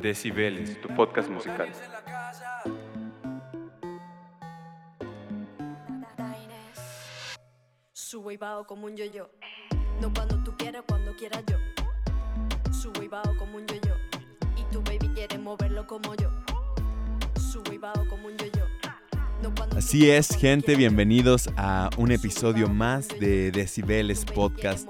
Decibeles, tu podcast musical. Subo y bajo como un yo-yo. No cuando tú quieras, cuando quieras yo. Subo y bajo como un yo-yo. Y tu baby quiere moverlo como yo. Subo y bajo como un yo-yo. No cuando tú Así es, gente, bienvenidos a un episodio más de. Decibeles Podcast.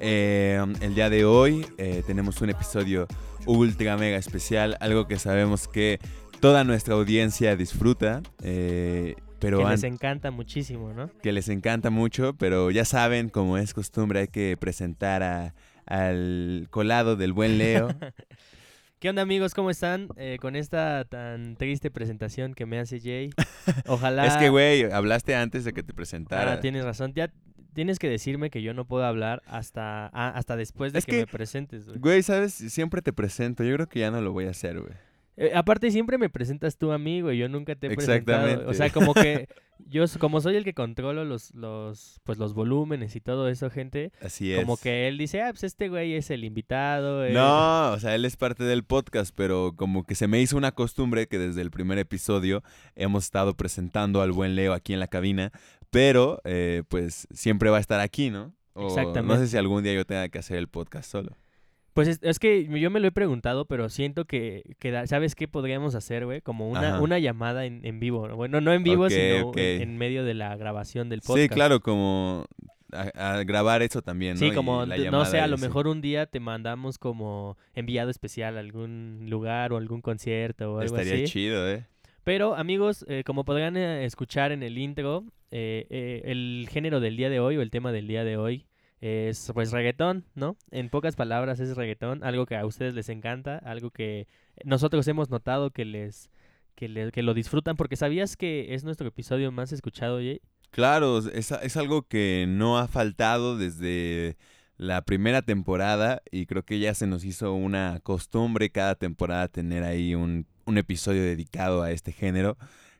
Eh, el día de hoy eh, tenemos un episodio ultra mega especial, algo que sabemos que toda nuestra audiencia disfruta, eh, pero que les encanta muchísimo, ¿no? que les encanta mucho, pero ya saben, como es costumbre, hay que presentar a- al colado del buen Leo. ¿Qué onda amigos? ¿Cómo están? Eh, con esta tan triste presentación que me hace Jay. Ojalá... es que, güey, hablaste antes de que te presentara. Ah, tienes razón. Ya tienes que decirme que yo no puedo hablar hasta, ah, hasta después de Es que, que- me presentes. güey. Güey, ¿sabes? Siempre te presento. Yo creo que ya no lo voy a hacer, güey. Eh, aparte siempre me presentas tú a mí, güey. Yo nunca te he presentado. Exactamente. O sea, como que yo como soy el que controlo los, los, pues los volúmenes y todo eso, gente. Así es. Como que él dice, ah, pues este güey es el invitado. eh". No, o sea, él es parte del podcast, pero como que se me hizo una costumbre que desde el primer episodio hemos estado presentando al buen Leo aquí en la cabina, pero eh, pues siempre va a estar aquí, ¿no? O No Exactamente. sé si algún día yo tenga que hacer el podcast solo. Pues es, es que yo me lo he preguntado, pero siento que, que da- ¿sabes qué podríamos hacer, güey? Como una, una llamada en, en vivo. ¿no? Bueno, no en vivo, sino en, en medio de la grabación del podcast. Sí, claro, como a, a grabar eso también, ¿no? Sí, como, la no sé, a lo mejor un día te mandamos como enviado especial a algún lugar o algún concierto o algo Estaría así. chido, ¿eh? Pero amigos, eh, como podrán eh, escuchar en el intro, eh, eh, el género del día de hoy o el tema del día de hoy es pues reggaetón, ¿no? En pocas palabras es reggaetón, algo que a ustedes les encanta, algo que nosotros hemos notado que les que, que lo disfrutan porque sabías que es nuestro episodio más escuchado, Jay? Claro, es, es algo que no ha faltado desde la primera temporada y creo que ya se nos hizo una costumbre cada temporada tener ahí un, un episodio dedicado a este género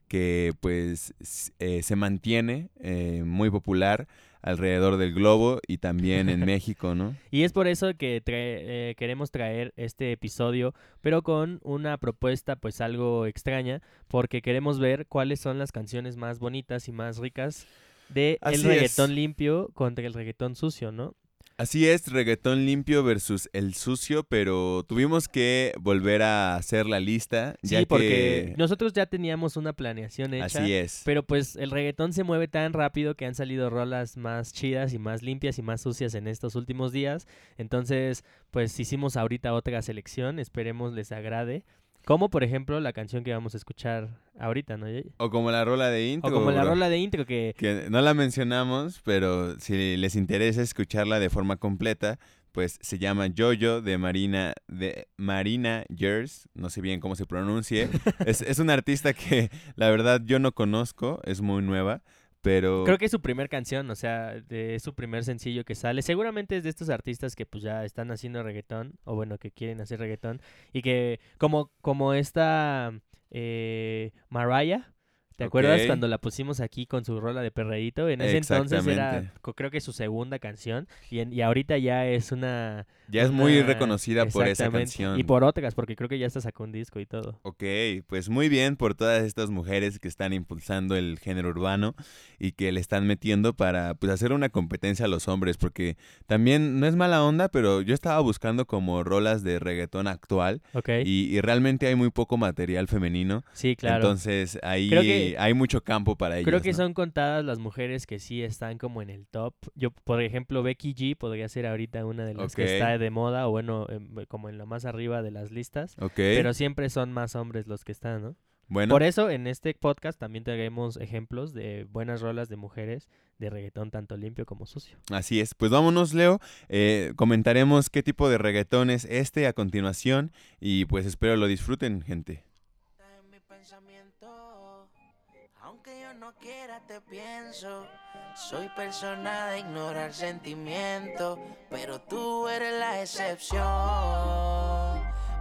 que pues eh, se mantiene eh, muy popular alrededor del globo y también en México, ¿no? Y es por eso que trae- eh, queremos traer este episodio, pero con una propuesta pues algo extraña, porque queremos ver cuáles son las canciones más bonitas y más ricas de Así el es. reggaetón limpio contra el reggaetón sucio, ¿no? Así es, reggaetón limpio versus el sucio, pero tuvimos que volver a hacer la lista. Sí, ya porque que... nosotros ya teníamos una planeación hecha. Así es. Pero pues el reggaetón se mueve tan rápido que han salido rolas más chidas y más limpias y más sucias en estos últimos días. Entonces, pues hicimos ahorita otra selección, esperemos les agrade. Como por ejemplo la canción que vamos a escuchar ahorita, ¿no? O como la rola de intro. O como la rola de intro que... Que no la mencionamos, pero si les interesa escucharla de forma completa, pues se llama Jojo de Marina, de Marina Gers, no sé bien cómo se pronuncie. es, es una artista que la verdad yo no conozco, es muy nueva, pero... Creo que es su primer canción, o sea, de- es su primer sencillo que sale. Seguramente es de estos artistas que pues ya están haciendo reggaetón, o bueno, que quieren hacer reggaetón, y que como, como esta eh, Mariah, ¿te acuerdas cuando la pusimos aquí con su rola de perreíto? En ese entonces era, creo que su segunda canción, y, en- y ahorita ya es una... ya es muy reconocida por esa canción. Y por otras, porque creo que ya hasta sacó un disco y todo. Ok, pues muy bien por todas estas mujeres que están impulsando el género urbano y que le están metiendo para pues hacer una competencia a los hombres, porque también no es mala onda, pero yo estaba buscando como rolas de reggaetón actual Ok, y, y realmente hay muy poco material femenino, sí, claro. entonces ahí Creo que- hay mucho campo para ellas. Creo que ¿no? son contadas las mujeres que sí están como en el top. Yo, por ejemplo, Becky G podría ser ahorita una de las que está de moda o bueno, em, como en lo más arriba de las listas. Ok, Pero siempre son más hombres los que están, ¿no? bueno, Por eso en este podcast también traemos ejemplos de buenas rolas de mujeres de reggaetón tanto limpio como sucio. así es. Pues vámonos, Leo, eh, comentaremos qué tipo de reggaetón es este a continuación y pues espero lo disfruten, gente. No quiera, te pienso. Soy persona de ignorar sentimientos, pero tú eres la excepción.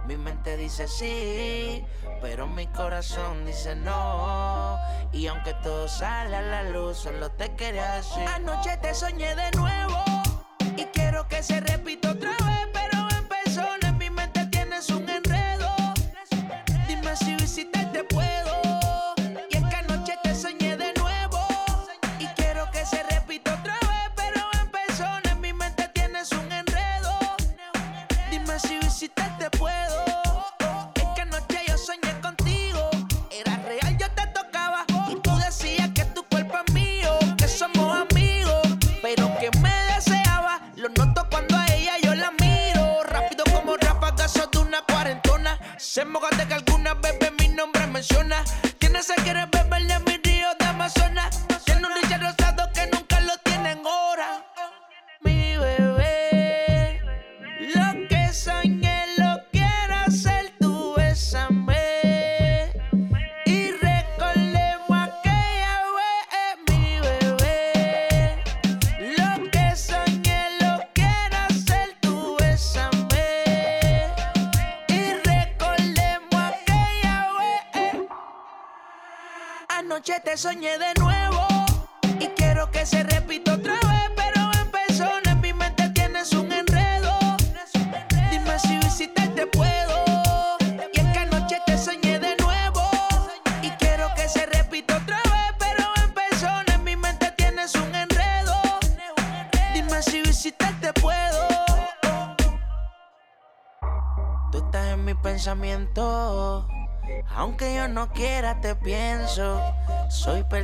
Mi mente dice sí, pero mi corazón dice no. Y aunque todo sale a la luz, solo te quería decir. Anoche te soñé de nuevo y quiero que se repita otra vez, pero en persona en mi mente tienes un enredo. Se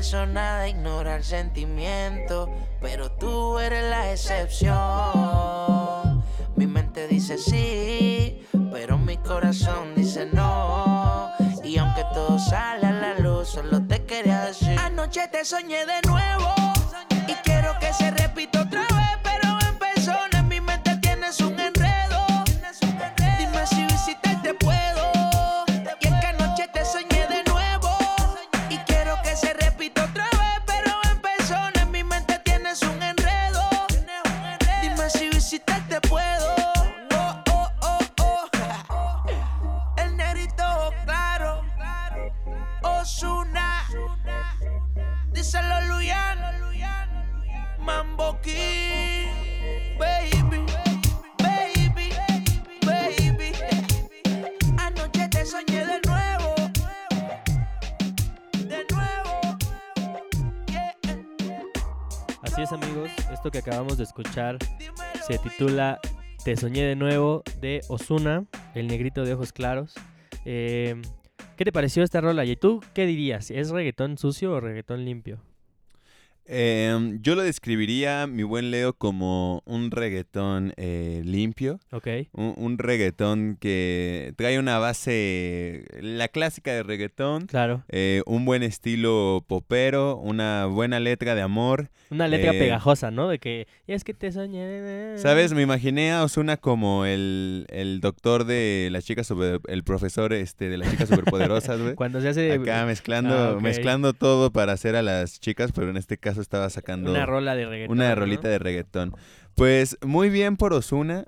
persona de ignorar sentimientos, pero tú eres la excepción. Mi mente dice sí, pero mi corazón dice no. Y aunque todo sale a la luz, solo te quería decir. Anoche te soñé de nuevo y quiero que se acabamos de escuchar se titula Te soñé de nuevo de Osuna, el negrito de ojos claros. Eh, ¿Qué te pareció esta rola? ¿Y tú qué dirías? ¿Es reggaetón sucio o reggaetón limpio? Em, yo lo describiría, mi buen Leo, como un reggaetón eh, limpio. Ok. Un, un reggaetón que trae una base, la clásica de reggaetón. Claro. eh, un buen estilo popero, una buena letra de amor. Una letra Eh, pegajosa, ¿no? De que es que te soñé. ¿Sabes? Me imaginé a Osuna como el, el doctor de las chicas super, el profesor este de las chicas superpoderosas, güey. Cuando se hace Acá mezclando, Ah, ok. mezclando todo para hacer a las chicas, pero en este caso estaba sacando una rola de reggaetón. una ¿no? rolita de reggaetón. Pues muy bien por Osuna,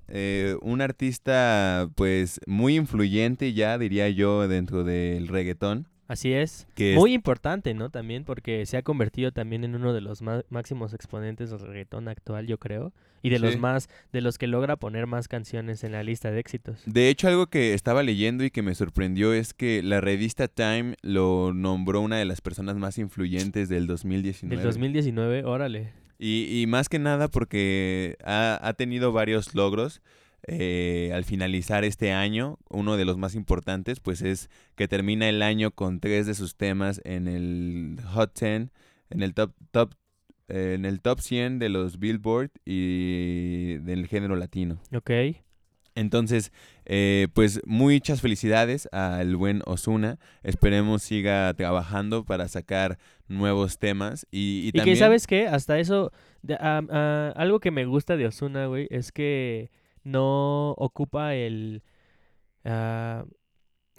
un artista pues muy influyente ya diría yo dentro del reggaetón. Así es. Que Muy importante, ¿no? También porque se ha convertido también en uno de los má- máximos exponentes del reggaetón actual, yo creo. Y de los más, de los que logra poner más canciones en la lista de éxitos. De hecho, algo que estaba leyendo y que me sorprendió es que la revista Time lo nombró una de las personas más influyentes del 2019. Del 2019, órale. Y, y más que nada porque ha, ha tenido varios logros. Eh, al finalizar este año, uno de los más importantes, pues es que termina el año con tres de sus temas en el Hot 10, en el top, top, eh, en el top 100 de los Billboard y del género latino. Ok. Entonces, eh, pues muchas felicidades al buen Osuna. Esperemos siga trabajando para sacar nuevos temas. Y, y Y, también... que, ¿sabes qué? Hasta eso, de- ah, algo que me gusta de Osuna, güey, es que no ocupa el... ah,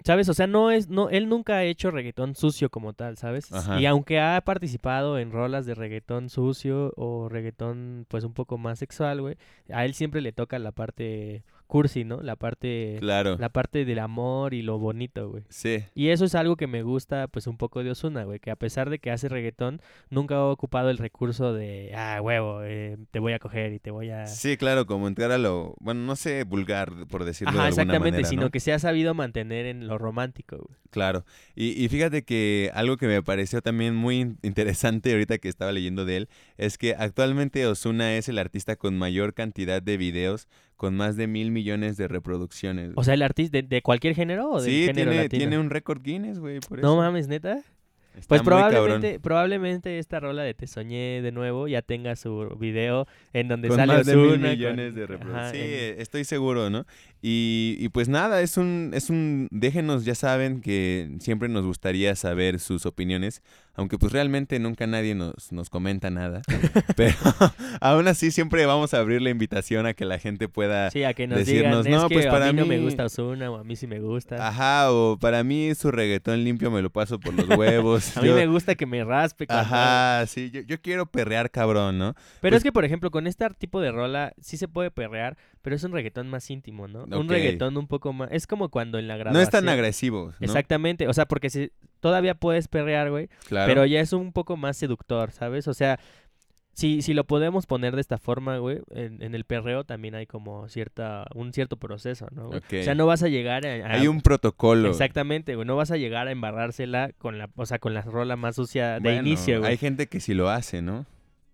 ¿Sabes? O sea, no es, no, él nunca ha hecho reggaetón sucio como tal, ¿sabes? Ajá. Y aunque ha participado en rolas de reggaetón sucio o reggaetón, pues un poco más sexual, güey, a él siempre le toca la parte cursi, ¿no? La parte, Claro. la parte del amor y lo bonito, güey. Sí. Y eso es algo que me gusta, pues, un poco de Osuna, güey. Que a pesar de que hace reggaetón, nunca ha ocupado el recurso de, ah, huevo, eh, te voy a coger y te voy a... Sí, claro, como entrar a lo, bueno, no sé, vulgar, por decirlo Ajá, de alguna exactamente, manera, sino ¿no? que se ha sabido mantener en lo romántico, güey. Claro. Y, y fíjate que algo que me pareció también muy in- interesante ahorita que estaba leyendo de él es que actualmente Osuna es el artista con mayor cantidad de videos con más de mil millones de reproducciones. O sea, el artista de, de cualquier género o del sí, género tiene, latino. tiene un récord Guinness, güey, por No eso. mames, neta. Está Pues cabrón. probablemente, probablemente esta rola de Te Soñé de nuevo ya tenga su video en donde Con sale más de mil con- millones de reproducciones. Sí, en- estoy seguro, ¿no? Y, y pues nada, es un, es un, déjenos, ya saben que siempre nos gustaría saber sus opiniones, aunque pues realmente nunca nadie nos, nos comenta nada, pero aún así siempre vamos a abrir la invitación a que la gente pueda, Sí, a que nos decirnos, digan, "No, que pues, para a mí no me mí- gusta Ozuna o a mí sí me gusta. ajá, o para mí su reggaetón limpio me lo paso por los huevos. a mí yo- me gusta que me raspe. cuando- Ajá, sí, yo, yo quiero perrear cabrón, ¿no? Pero Pues- es que, por ejemplo, con este tipo de rola sí se puede perrear, pero es un reggaetón más íntimo, ¿no? Un Ok. reggaetón un poco más... Es como cuando en la grabación... No es tan agresivo, ¿no? Exactamente, o sea, porque si todavía puedes perrear, güey, Claro. pero ya es un poco más seductor, ¿sabes? O sea, si, si lo podemos poner de esta forma, güey, en, en el perreo también hay como cierta, un cierto proceso, ¿no? O sea, no vas a llegar a... a- Hay un protocolo. Exactamente, güey, no vas a llegar a embarrársela con la, o sea, con la rola más sucia de Bueno, inicio, güey. Hay gente que sí lo hace, ¿no?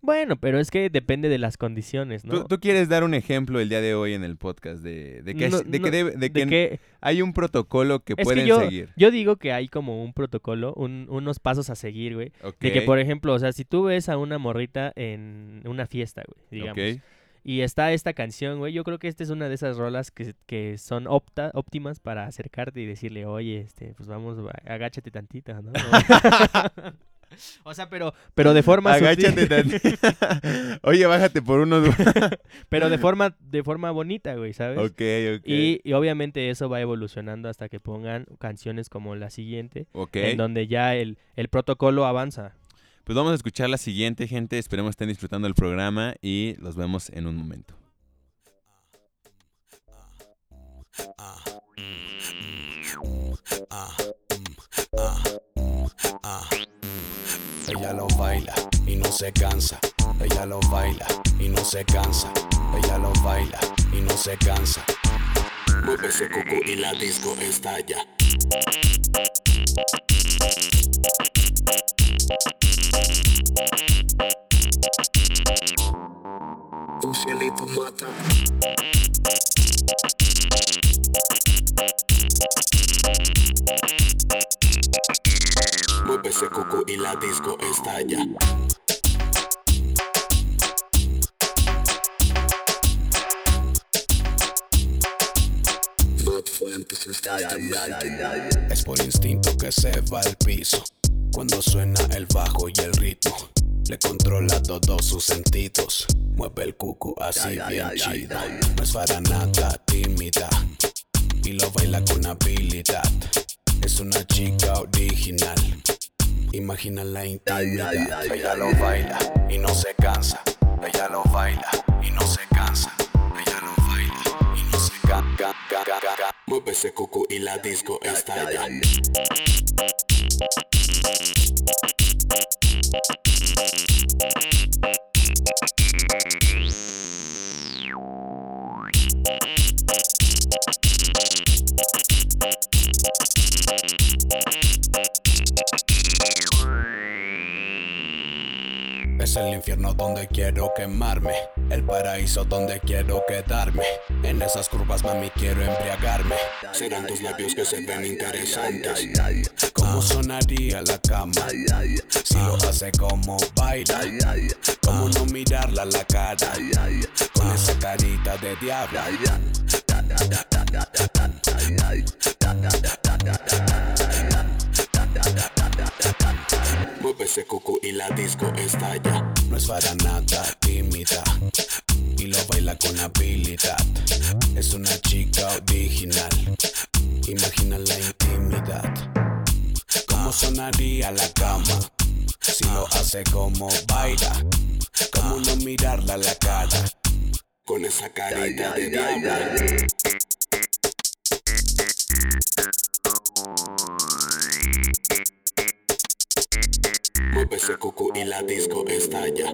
Bueno, pero es que depende de las condiciones, ¿no? ¿Tú, tú quieres dar un ejemplo el día de hoy en el podcast de, de que, No, es- de no, que, debe- de de que que- hay un protocolo que pueden que yo, seguir? yo digo que hay como un protocolo, un- unos pasos a seguir, güey. De que, por ejemplo, o sea, si tú ves a una morrita en una fiesta, güey, digamos, y está esta canción, güey, yo creo que esta es una de esas rolas que, que son opta, óptimas para acercarte y decirle, oye, este, pues vamos, agáchate tantito, ¿no? o sea, pero, pero de forma Agáchate. Oye, bájate por unos... pero de forma, de forma bonita, güey, ¿sabes? ok, ok. Y, y obviamente eso va evolucionando hasta que pongan canciones como la siguiente, ok. en donde ya el, el protocolo avanza. Pues vamos a escuchar la siguiente, gente. Esperemos estén disfrutando el programa y los vemos en un momento. Ella lo baila y no se cansa. Ella lo baila y no se cansa. Ella lo baila y no se cansa. Mueve ese cuco y la disco estalla. Un cielito mata. Mueve ese cuco y la disco estalla. Es por instinto que se va al piso. Cuando suena el bajo y el ritmo, le controla todos sus sentidos. Mueve el cuco así bien chido. No es para nada tímida y lo baila con habilidad. Es una chica original. Imagina la intimidad. Ella lo baila y no se cansa. Ella lo baila y no se cansa. Ella lo baila y no se cansa. Mueve ese cuco y la disco estalla. El infierno donde quiero quemarme, el paraíso donde quiero quedarme. En esas curvas, mami, quiero embriagarme. Serán tus labios que se ven interesantes. ¿Cómo sonaría la cama? Si lo hace como baila. ¿Cómo no mirarla a la cara? Con esa carita de diablo. Ese cucu y la disco estalla. No es para nada tímida y lo baila con habilidad. Es una chica original. Imagina la intimidad. ¿Cómo sonaría la cama? Si lo hace como baila. ¿Cómo no mirarla a la cara? Con esa carita de diablo. Mueve ese cucu y la disco estalla.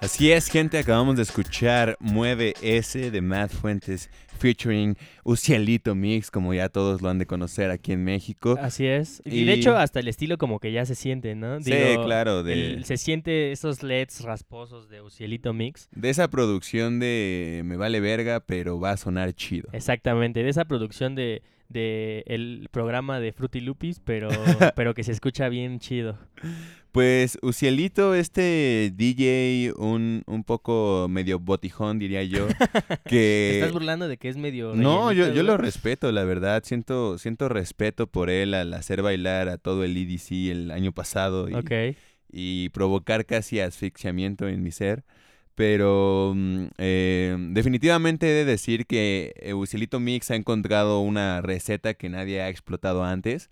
Así es, gente, acabamos de escuchar Mueve S de Matt Fuentes featuring Ucielito Mix, como ya todos lo han de conocer aquí en México. Así es. Y, Y- de hecho, hasta el estilo como que ya se siente, ¿no? Sí, claro, de, el- se siente esos LEDs rasposos de Ucielito Mix. de esa producción de Me vale verga, pero va a sonar chido. Exactamente, de esa producción de, de el programa de Fruity Loopies, pero, pero que se escucha bien chido. Pues Ucielito, este DJ, un, un poco medio botijón, diría yo, ¿Te que... estás burlando de que es medio... No, yo, yo lo respeto, la verdad. Siento, siento respeto por él al hacer bailar a todo el EDC el año pasado y provocar casi asfixiamiento en mi ser. Pero mm, eh, definitivamente he de decir que eh, Ucielito Mix ha encontrado una receta que nadie ha explotado antes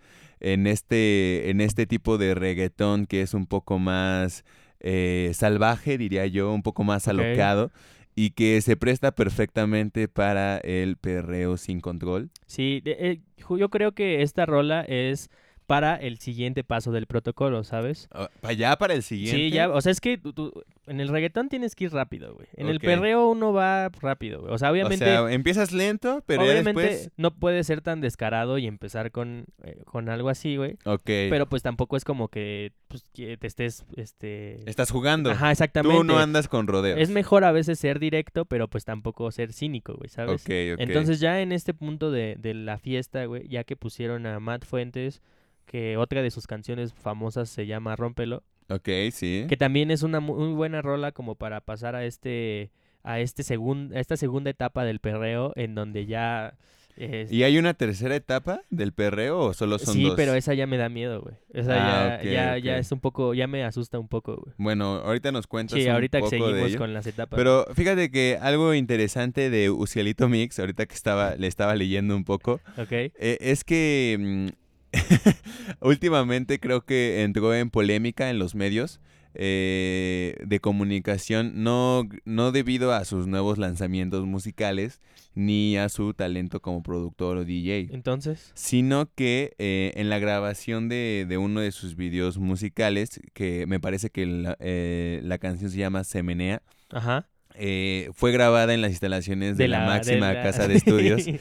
en este, en este tipo de reggaetón que es un poco más eh, salvaje, diría yo, un poco más alocado y que se presta perfectamente para el perreo sin control. sí, de- eh, yo creo que esta rola es para el siguiente paso del protocolo, ¿sabes? para allá para el siguiente. Sí, ya, o sea, es que tú- tú- en el reggaetón tienes que ir rápido, güey. En el perreo uno va rápido, güey. O sea, O obviamente... sea, empiezas lento, pero ya Obviamente después... no puede ser tan descarado y empezar con, eh, con algo así, güey. Ok. Pero pues tampoco es como que, pues, que te estés, este... Estás jugando. Ajá, exactamente. Tú no andas con rodeos. Es mejor a veces ser directo, pero pues tampoco ser cínico, güey, ¿sabes? Ok, ok. Entonces ya en este punto de, de la fiesta, güey, ya que pusieron a Matt Fuentes, que otra de sus canciones famosas se llama Rómpelo, Ok, sí. que también es una mu- muy buena rola como para pasar a este a este segun- a esta segunda etapa del perreo en donde ya es- ¿Y hay una tercera etapa del perreo o solo son sí, dos? pero esa ya me da miedo, güey. Esa Ah, ya, ya, ya es un poco, ya me asusta un poco, güey. Bueno, ahorita nos cuentas Sí, un ahorita que poco de seguimos ello. con las etapas. Pero fíjate que algo interesante de Ucielito Mix, ahorita que estaba, le estaba leyendo un poco, Ok. eh, es que mm, últimamente creo que entró en polémica en los medios eh, de comunicación, no, no debido a sus nuevos lanzamientos musicales ni a su talento como productor o DJ. Entonces, sino que eh, en la grabación de, de uno de sus videos musicales, que me parece que la, eh, la canción se llama Semenea, ajá. Eh, fue grabada en las instalaciones de, la, máxima la- casa de estudios. sí,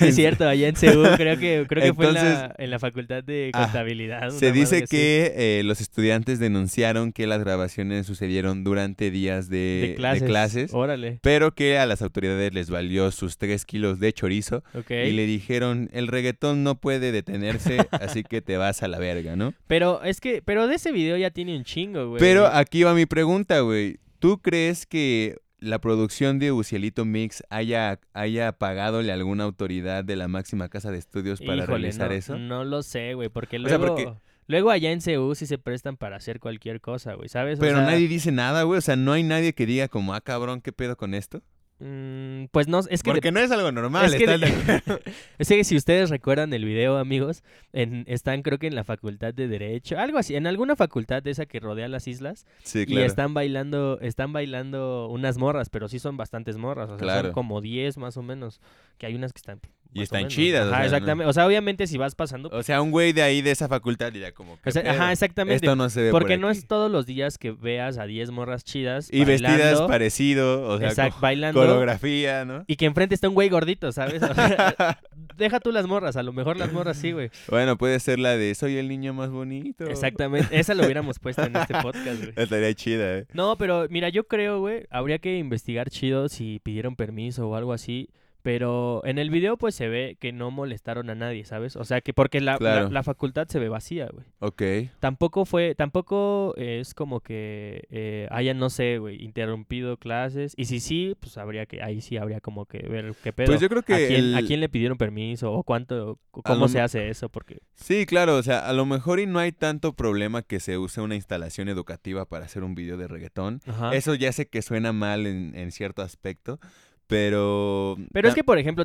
es cierto, allá en Seúl, creo que, creo que fue en la, en la facultad de ah, contabilidad. Se dice que eh, los estudiantes denunciaron que las grabaciones sucedieron durante días de, de de clases. clases, Órale, pero que a las autoridades les valió sus tres kilos de chorizo y le dijeron, el reggaetón no puede detenerse, así que te vas a la verga, ¿no? Pero es que, pero de ese video ya tiene un chingo, güey. Pero aquí va mi pregunta, güey. ¿Tú crees que la producción de Ucielito Mix haya, haya pagadole alguna autoridad de la máxima casa de estudios para Híjole, realizar no, eso? No lo sé, güey, porque O sea, luego... porque- Luego allá en CU sí se prestan para hacer cualquier cosa, güey, ¿sabes? O Pero sea, nadie dice nada, güey. O sea, no hay nadie que diga como, ah, cabrón, ¿qué pedo con esto? Mm, pues no, es que... de- Porque no es algo normal, es que, que si ustedes recuerdan el video, amigos, en, están creo que en la facultad de Derecho, algo así, en alguna facultad de esa que rodea las islas, Sí, y claro. están bailando, están bailando unas morras, pero sí son bastantes morras, o sea, Claro. son como 10 más o menos, que hay unas que están... Y están chidas, o Ajá, exactamente. O sea, obviamente si vas pasando... O sea, un güey de ahí, de esa facultad, diría como, ¿qué o sea, pedo? ajá, exactamente. Esto no se ve por Porque no aquí". es todos los días que veas a 10 morras chidas. Y vestidas parecido, o sea, exact- bailando. coreografía, ¿no? Y que enfrente está un güey gordito, ¿sabes? O sea, deja tú las morras, a lo mejor las morras sí, güey. Bueno, puede ser la de soy el niño más bonito. Exactamente, esa lo hubiéramos puesto en este podcast, güey. Estaría chida, ¿eh? No, pero mira, yo creo, güey, habría que investigar chido si pidieron permiso o algo así. Pero en el video, pues se ve que no molestaron a nadie, ¿sabes? O sea, que porque la, la- Claro. la facultad se ve vacía, güey. Ok. Tampoco fue, tampoco es como que eh, hayan, no sé, güey, interrumpido clases. Y si sí, pues habría que, ahí sí habría como que ver qué pedo. Pues yo creo que ¿A, quién, el- a quién le pidieron permiso? ¿O cuánto? o ¿Cómo lo se hace eso? Porque... Sí, claro, o sea, a lo mejor y no hay tanto problema que se use una instalación educativa para hacer un video de reggaetón. Ajá. Eso ya sé que suena mal en, en cierto aspecto, pero... Pero es que, por ejemplo,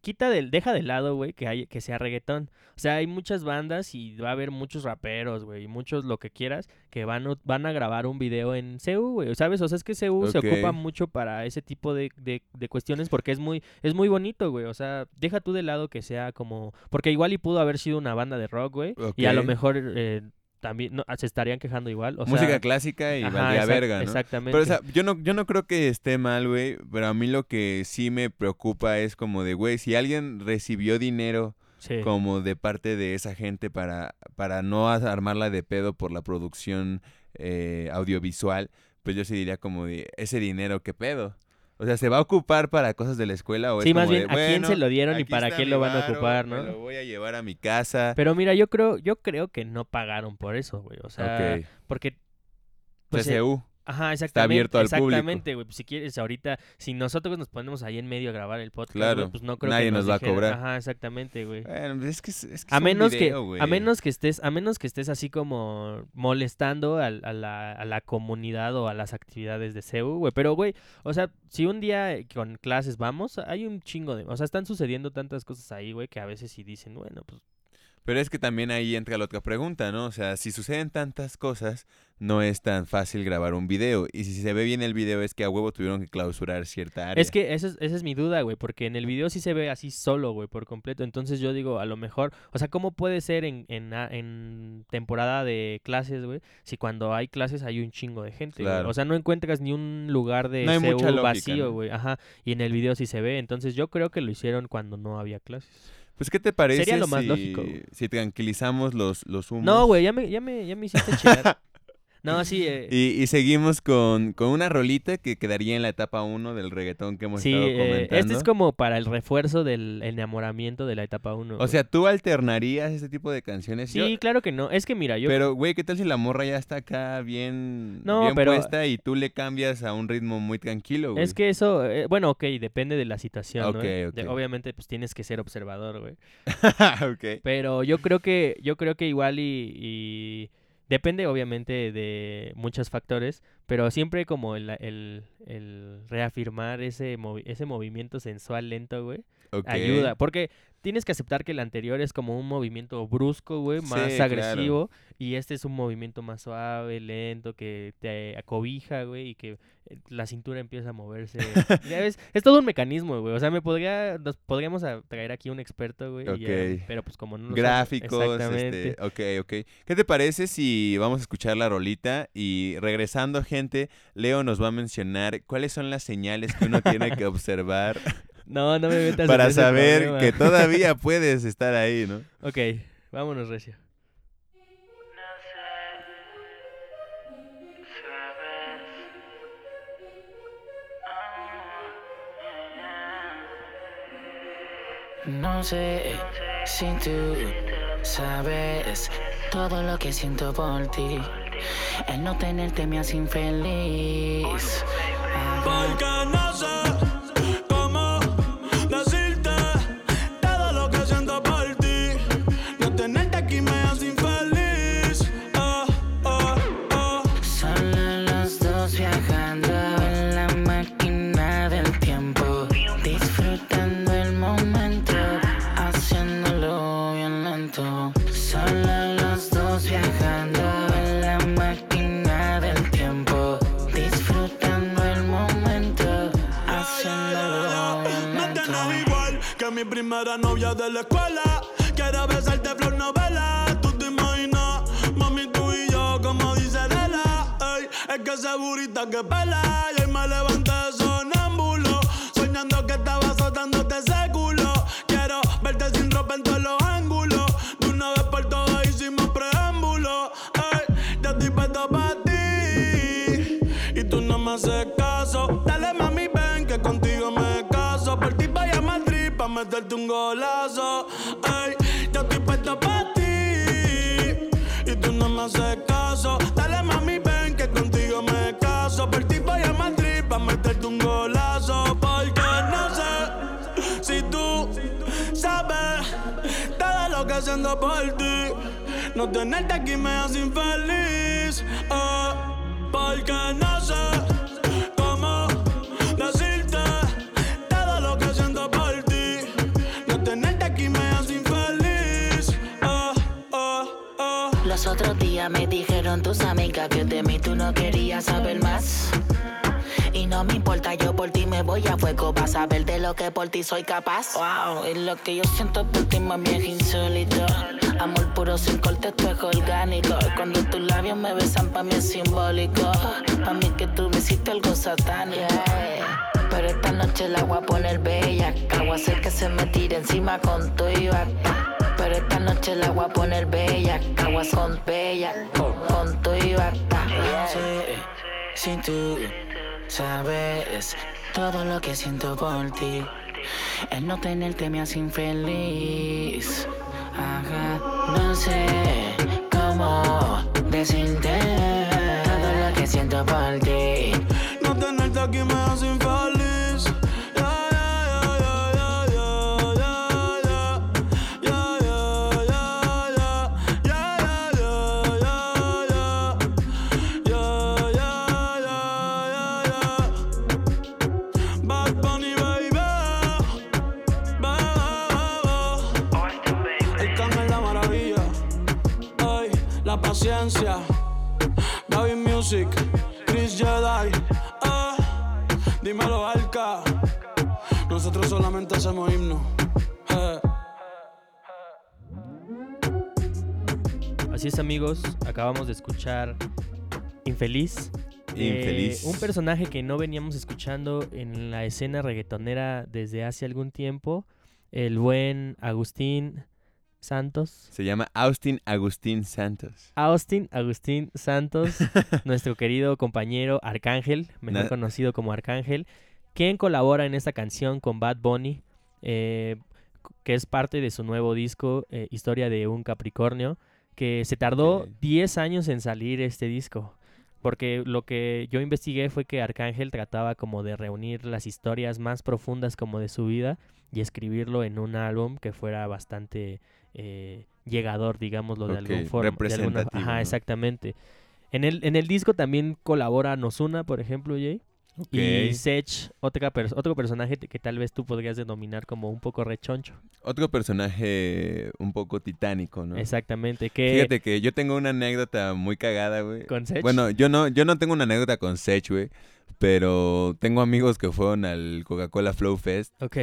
quita del, deja de lado, güey, que, hay, que sea reggaetón. O sea, hay muchas bandas y va a haber muchos raperos, güey, y muchos lo que quieras, que van, a- van a grabar un video en CU, güey, ¿sabes? O sea, es que CU se ocupa mucho para ese tipo de, de, de cuestiones porque es muy, es muy bonito, güey. O sea, deja tú de lado que sea como... Porque igual y pudo haber sido una banda de rock, güey, y a lo mejor... eh, también no, se estarían quejando igual. O Música sea, clásica y ajá, valdría exact- verga, ¿no? Exactamente. Pero, o sea, yo no, yo no creo que esté mal, güey, pero a mí lo que sí me preocupa es como de, güey, si alguien recibió dinero Sí. como de parte de esa gente para, para no armarla de pedo por la producción eh, audiovisual, pues yo sí diría como de, ese dinero, ¿qué pedo? O sea, ¿se va a ocupar para cosas de la escuela o Sí, es más como de, bien, ¿a quién "Bueno, se lo dieron y aquí para está qué mi lo van a varo, ocupar, me no? lo voy a llevar a mi casa. Pero mira, yo creo, yo creo que no pagaron por eso, güey. O sea, ok. porque... pues, eh, CCU. Ajá, exactamente. abierto al público. exactamente, güey. Pues si quieres, ahorita, si nosotros nos ponemos ahí en medio a grabar el podcast, Claro, pues no creo nadie que nos va a cobrar. Ajá, exactamente, güey. Bueno, pues es que es, que A es un menos video, que, güey. a menos que estés, a menos que estés así como molestando a, la, a la comunidad o a las actividades de CEU, güey. Pero, güey, o sea, si un día eh, con clases vamos, hay un chingo de, o sea, están sucediendo tantas cosas ahí, güey, que a veces sí dicen, bueno, pues, Pero es que también ahí entra la otra pregunta, ¿no? O sea, si suceden tantas cosas, no es tan fácil grabar un video. Y si se ve bien el video es que a huevo tuvieron que clausurar cierta área. Es que esa es, esa es mi duda, güey, porque en el video sí se ve así solo, güey, por completo. Entonces yo digo, a lo mejor, o sea, ¿cómo puede ser en, en, en temporada de clases, güey, si cuando hay clases hay un chingo de gente, güey? Claro. O sea, no encuentras ni un lugar de No hay mucha CU lógica, vacío, ¿no? güey, ajá, y en el video sí se ve. Entonces yo creo que lo hicieron cuando no había clases. Pues, ¿qué te parece Sería lo más si, lógico, güey. si tranquilizamos los, los humos? No, güey, ya me, ya me, ya me hiciste chillar. no, sí, eh, Y, y seguimos con, con una rolita que quedaría en la etapa 1 del reggaetón que hemos sí, estado eh, comentando. este es como para el refuerzo del enamoramiento de la etapa 1. O sea, ¿tú alternarías ese tipo de canciones? sí, Yo- claro que no. Es que mira, yo Pero, güey, ¿qué tal si la morra ya está acá bien, No, bien pero- puesta y tú le cambias a un ritmo muy tranquilo, güey? Es que eso, eh, bueno, ok, depende de la situación, ¿no? De- obviamente, pues tienes que ser observador, güey. ok. Pero yo creo que, yo creo que igual y, y depende, obviamente, de muchos factores, pero siempre como el, el, el reafirmar ese, movi- ese movimiento sensual lento, güey, ayuda. Porque tienes que aceptar que el anterior es como un movimiento brusco, güey, más Sí, claro. agresivo, y este es un movimiento más suave, lento, que te acobija, güey, y que eh, la cintura empieza a moverse. ya ves, es todo un mecanismo, güey. O sea, me podría, nos podríamos traer aquí un experto, güey, y ya, Ok. pero pues como no Gráficos, Exactamente. este, ok, ok. ¿Qué te parece si vamos a escuchar la rolita y regresando, gente, Leo nos va a mencionar cuáles son las señales que uno tiene que observar No, no me metas en para ese saber problema. que todavía puedes estar ahí, ¿no? Ok, vámonos, Recio. No sé si tú sabes todo lo que siento por ti. El no tenerte me hace infeliz. Porque no sé primera novia de la escuela. Quiero besarte flor novela. Tú te imaginas, mami, tú y yo, como dice Dela. Ey, es que segurita que pela. Y hoy me levanté sonámbulo. Soñando que estaba azotándote ese culo. Quiero verte sin ropa en todos los ángulos. De una vez por todas hicimos preámbulo. Ey, ya estoy puesto para ti. Y tú no me haces caso. Dale mami, ven que contigo me caso. Por ti meterte un golazo. Ey, yo estoy puesto para ti. Y tú no me haces caso. Dale mami, ven que contigo me caso. Por ti vaya a Madrid pa' meterte un golazo. Porque no sé si tú sabes todo lo que siento por ti. No tenerte aquí me hace infeliz. eh, porque no sé otros días me dijeron tus amigas que de mí tú no querías saber más. Y no me importa, yo por ti me voy a fuego. Vas a ver de lo que por ti soy capaz. Wow, y lo que yo siento por ti, mami, es insólito. Amor puro sin corte, esto es orgánico. Cuando tus labios me besan, pa' mí es simbólico. Pa' mí que tú me hiciste algo satánico. Pero esta noche la voy a poner bella. Voy a hacer que se me tire encima con tu y bata. Pero esta noche la voy a poner bella. Aguas con bella. Con tu y bata. Si tú sabes todo lo que siento por ti. El no tenerte me hace infeliz. Ajá, no sé cómo decirte todo lo que siento por ti. Music, Chris Jedi. Ah, dímelo, Alca. Nosotros solamente hacemos himno. Eh. Así es, amigos. Acabamos de escuchar Infeliz. Eh, Infeliz. un personaje que no veníamos escuchando en la escena reggaetonera desde hace algún tiempo. El buen Agustín Santos. Se llama Austin Agustín Santos. Austin Agustín Santos, nuestro querido compañero Arcángel, mejor conocido como Arcángel, quien colabora en esta canción con Bad Bunny, eh, que es parte de su nuevo disco, eh, Historia de un Capricornio, que se tardó Ok. 10 años en salir este disco. Porque lo que yo investigué fue que Arcángel trataba como de reunir las historias más profundas como de su vida y escribirlo en un álbum que fuera bastante eh, llegador, digámoslo de Ok, algún forma. de alguna- representativo, Ajá, ¿no? exactamente. En el, en el disco también colabora Nozuna, por ejemplo, Jay. Y. Sech, otra pers- otro personaje que tal vez tú podrías denominar como un poco rechoncho. Otro personaje un poco titánico, ¿no? Exactamente. Que Fíjate que yo tengo una anécdota muy cagada, güey. con Sech. Bueno, yo no, yo no tengo una anécdota con Sech, güey. Pero tengo amigos que fueron al Coca-Cola Flow Fest. Ok.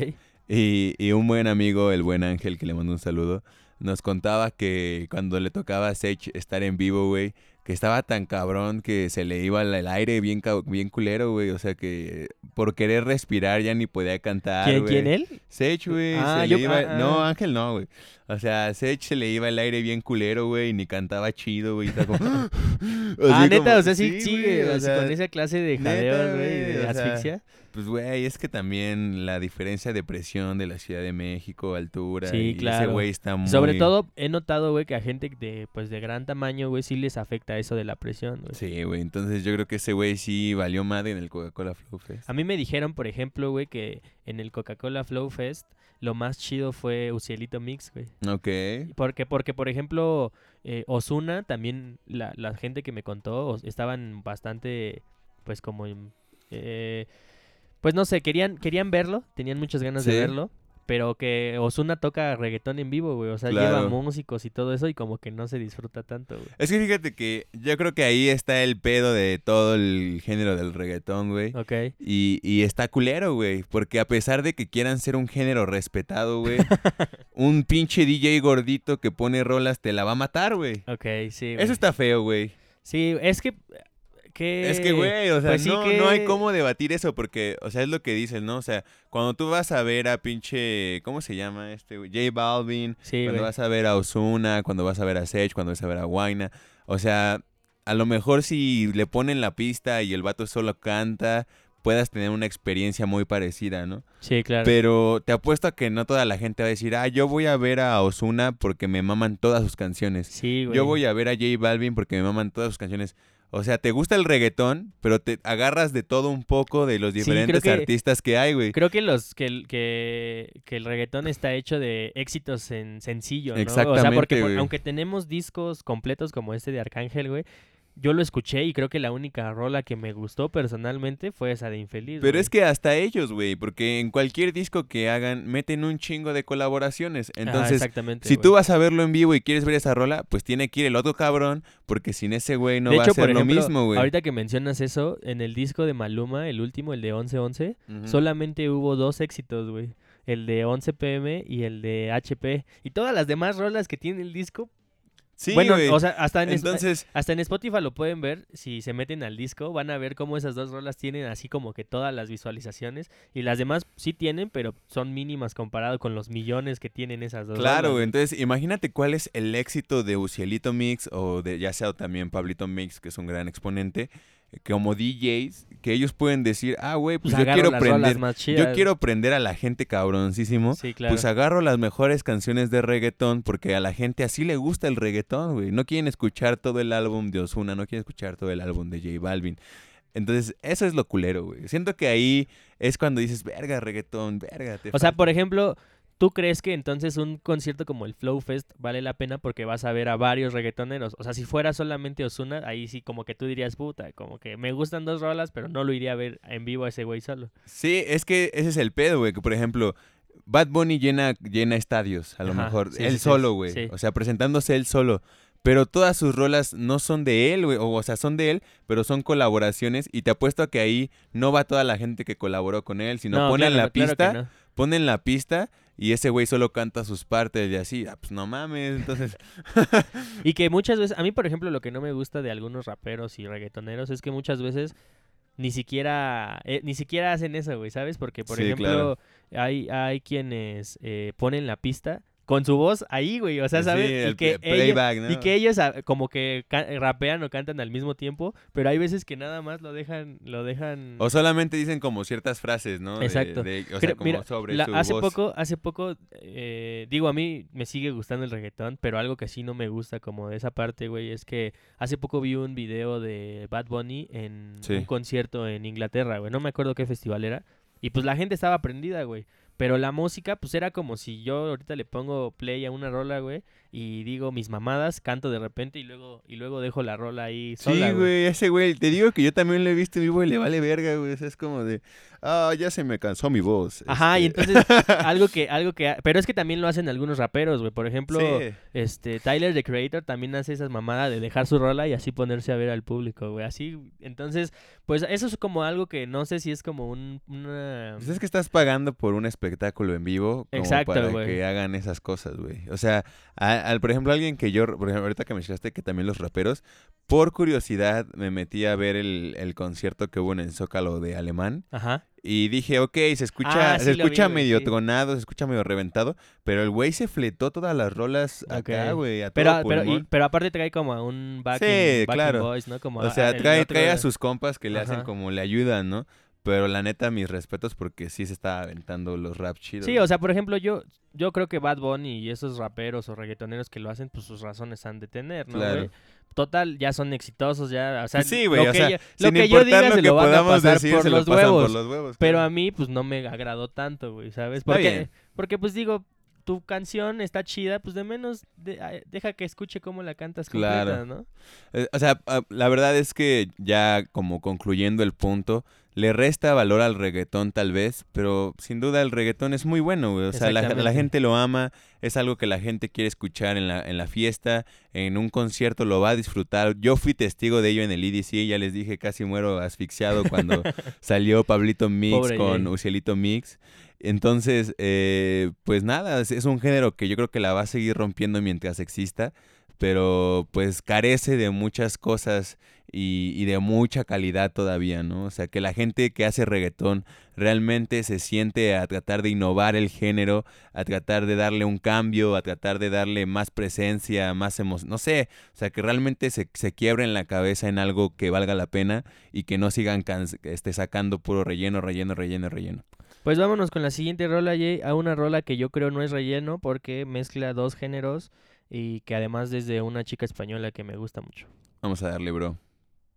Y, y un buen amigo, el buen Ángel, que le mando un saludo, nos contaba que cuando le tocaba a Sech estar en vivo, güey, que estaba tan cabrón que se le iba el, aire bien, bien culero, güey. O sea que por querer respirar ya ni podía cantar, ¿Quién, güey. quién él? Sech, güey. Ah, se yo- le iba... ah, No, ah. Ángel no, güey. O sea, a Sech se le iba el aire bien culero, güey, y ni cantaba chido, güey. y estaba como- ah, neta, como- o sea, sí, güey, o sea, con esa clase de neta, jadeos, güey, de o sea, asfixia. Pues, güey, es que también la diferencia de presión de la Ciudad de México, altura. Sí, y Ese claro. güey está muy... Sobre todo, he notado, güey, que a gente de, pues, de gran tamaño, güey, sí les afecta eso de la presión, güey. Sí, güey. Entonces yo creo que ese güey sí valió madre en el Coca-Cola Flow Fest. A mí me dijeron, por ejemplo, güey, que en el Coca-Cola Flow Fest lo más chido fue Ucielito Mix, güey. Ok. Porque, porque por ejemplo, eh, Osuna, también la, la gente que me contó, estaban bastante, pues como, eh, pues no sé, querían, querían verlo, tenían muchas ganas de verlo, pero que Osuna toca reggaetón en vivo, güey, o sea, lleva músicos y todo eso y como que no se disfruta tanto, güey. Es que fíjate que yo creo que ahí está el pedo de todo el género del reggaetón, güey. Ok. Y, y está culero, güey. Porque a pesar de que quieran ser un género respetado, güey, un pinche DJ gordito que pone rolas te la va a matar, güey. Ok, sí. güey. Eso está feo, güey. Sí, es que... Es que, güey, o sea, pues sí no, que- no hay cómo debatir eso porque, o sea, es lo que dicen, ¿no? O sea, cuando tú vas a ver a pinche, ¿cómo se llama este, güey? J Balvin, Sí, cuando vas a ver a Ozuna, cuando vas a ver a Sech, cuando vas a ver a Guaina, o sea, a lo mejor si le ponen la pista y el vato solo canta, puedas tener una experiencia muy parecida, ¿no? Sí, claro. Pero te apuesto a que no toda la gente va a decir, ah, yo voy a ver a Ozuna porque me maman todas sus canciones. sí, güey. Yo voy a ver a J Balvin porque me maman todas sus canciones. O sea, te gusta el reggaetón, pero te agarras de todo un poco de los diferentes que- artistas que hay, güey. Creo que los que el, que, que el reggaetón está hecho de éxitos en sencillo, ¿no? o sea, Exactamente, porque por- aunque tenemos discos completos como este de Arcángel, güey, yo lo escuché y creo que la única rola que me gustó personalmente fue esa de Infeliz. Pero es que hasta ellos, güey, porque en cualquier disco que hagan meten un chingo de colaboraciones. Entonces, exactamente, si tú vas a verlo en vivo y quieres ver esa rola, pues tiene que ir el otro cabrón, porque sin ese güey no de va hecho, a ser lo mismo, güey. ahorita que mencionas eso, en el disco de Maluma, el último, el de 1111, Ujú. solamente hubo dos éxitos, güey. El de 11 pm y el de HP. Y todas las demás rolas que tiene el disco. Sí, bueno, o sea, hasta en, es- Entonces, hasta en Spotify lo pueden ver. Si se meten al disco, van a ver cómo esas dos rolas tienen así como que todas las visualizaciones. Y las demás sí tienen, pero son mínimas comparado con los millones que tienen esas dos claro, rolas. Entonces, imagínate cuál es el éxito de Ucielito Mix o de ya sea también Pablito Mix, que es un gran exponente, como DJs, que ellos pueden decir, ah, güey, pues, Pues yo quiero prender, yo quiero prender a la gente cabroncísimo. Sí, claro. Pues agarro las mejores canciones de reggaetón porque a la gente así le gusta el reggaetón, güey. No quieren escuchar todo el álbum de Ozuna, no quieren escuchar todo el álbum de J Balvin. Entonces, eso es lo culero, güey. Siento que ahí es cuando dices, verga, reggaetón, verga. te O sea, falta". por ejemplo, ¿tú crees que entonces un concierto como el Flow Fest vale la pena porque vas a ver a varios reggaetoneros? O sea, si fuera solamente Osuna, ahí sí como que tú dirías, puta, como que me gustan dos rolas, pero no lo iría a ver en vivo a ese güey solo. Sí, es que ese es el pedo, güey. Que por ejemplo, Bad Bunny llena, llena estadios, a lo Ajá, mejor. sí, él sí, solo, güey. sí. O sea, presentándose él solo. Pero todas sus rolas no son de él, güey. O, o sea, son de él, pero son colaboraciones. Y te apuesto a que ahí no va toda la gente que colaboró con él, sino No, ponen claro, la claro pista, no. ponen la pista y ese güey solo canta sus partes y así. Ah, pues no mames. Entonces, Y que muchas veces, a mí por ejemplo lo que no me gusta de algunos raperos y reggaetoneros es que muchas veces ni siquiera eh, ni siquiera hacen eso, güey, ¿sabes? Porque por Sí, ejemplo hay hay quienes eh, ponen la pista con su voz ahí, güey, o sea, sí, ¿sabes? el y que play- ellos- playback, ¿no? Y que ellos ah, como que rapean o cantan al mismo tiempo, pero hay veces que nada más lo dejan, lo dejan. O solamente dicen como ciertas frases, ¿no? Exacto. de- o sea, como mira, sobre la- su hace voz. poco, hace poco, eh, digo, a mí me sigue gustando el reggaetón, pero algo que sí no me gusta como de esa parte, güey, es que hace poco vi un video de Bad Bunny en Sí. un concierto en Inglaterra, güey, no me acuerdo qué festival era, y pues la gente estaba prendida, güey. Pero la música, pues era como si yo ahorita le pongo play a una rola, güey, y digo mis mamadas, canto de repente y luego y luego dejo la rola ahí sola, Sí, güey, ese güey, te digo que yo también lo he visto y le vale verga, güey. o sea, es como de, ah, ya se me cansó mi voz. Ajá, y este". entonces algo que algo que pero es que también lo hacen algunos raperos, güey. Por ejemplo, Sí. este Tyler the Creator también hace esas mamadas de dejar su rola y así ponerse a ver al público, güey. Así, entonces, pues eso es como algo que no sé si es como un una Pues es que estás pagando por un espectáculo en vivo como Exacto, para güey. que hagan esas cosas, güey. O sea, a- al, por ejemplo, alguien que yo, por ejemplo, ahorita que me mencionaste que también los raperos, por curiosidad me metí a ver el, el concierto que hubo en el Zócalo de Alemán Ajá. y dije, ok, se escucha, Ah, se sí escucha medio sí. tronado, se escucha medio reventado, pero el güey se fletó todas las rolas acá, güey, a Pero, todo pero, y- pero aparte trae como a un backing, Sí, backing claro. voice, ¿no? Como O sea, trae, trae a sus compas que le hacen como le ayudan, ¿no? Pero la neta, mis respetos porque sí se está aventando los rap chidos. Sí, o sea, por ejemplo, yo yo creo que Bad Bunny y esos raperos o reggaetoneros que lo hacen, pues sus razones han de tener, ¿no, Claro. güey? Total, ya son exitosos, ya, o sea, sí, güey, lo o que sea, yo, lo que yo diga lo se que lo van a pasar decir, por lo los pasan huevos. por los huevos, Pero claro. a mí, pues no me agradó tanto, güey, ¿sabes? Porque, porque pues digo, tu canción está chida, pues de menos de- deja que escuche cómo la cantas completa, Claro. ¿no? Eh, O sea, ah, la verdad es que ya como concluyendo el punto, le resta valor al reggaetón tal vez, pero sin duda el reggaetón es muy bueno, güey. O sea, la, la gente lo ama, es algo que la gente quiere escuchar en la, en la fiesta, en un concierto lo va a disfrutar. Yo fui testigo de ello en el EDC, ya les dije, casi muero asfixiado cuando salió Pablito Mix Pobre con. Ucielito Mix. Entonces, eh, pues nada, es, es un género que yo creo que la va a seguir rompiendo mientras exista, pero pues carece de muchas cosas y, y de mucha calidad todavía, ¿no? O sea, que la gente que hace reggaetón realmente se siente a tratar de innovar el género, a tratar de darle un cambio, a tratar de darle más presencia, más emoción, no sé, o sea, que realmente se, se quiebre en la cabeza en algo que valga la pena y que no sigan este, sacando puro relleno, relleno, relleno, relleno. Pues vámonos con la siguiente rola, Jay, a una rola que yo creo no es relleno porque mezcla dos géneros y que además desde una chica española que me gusta mucho. Vamos a darle, bro.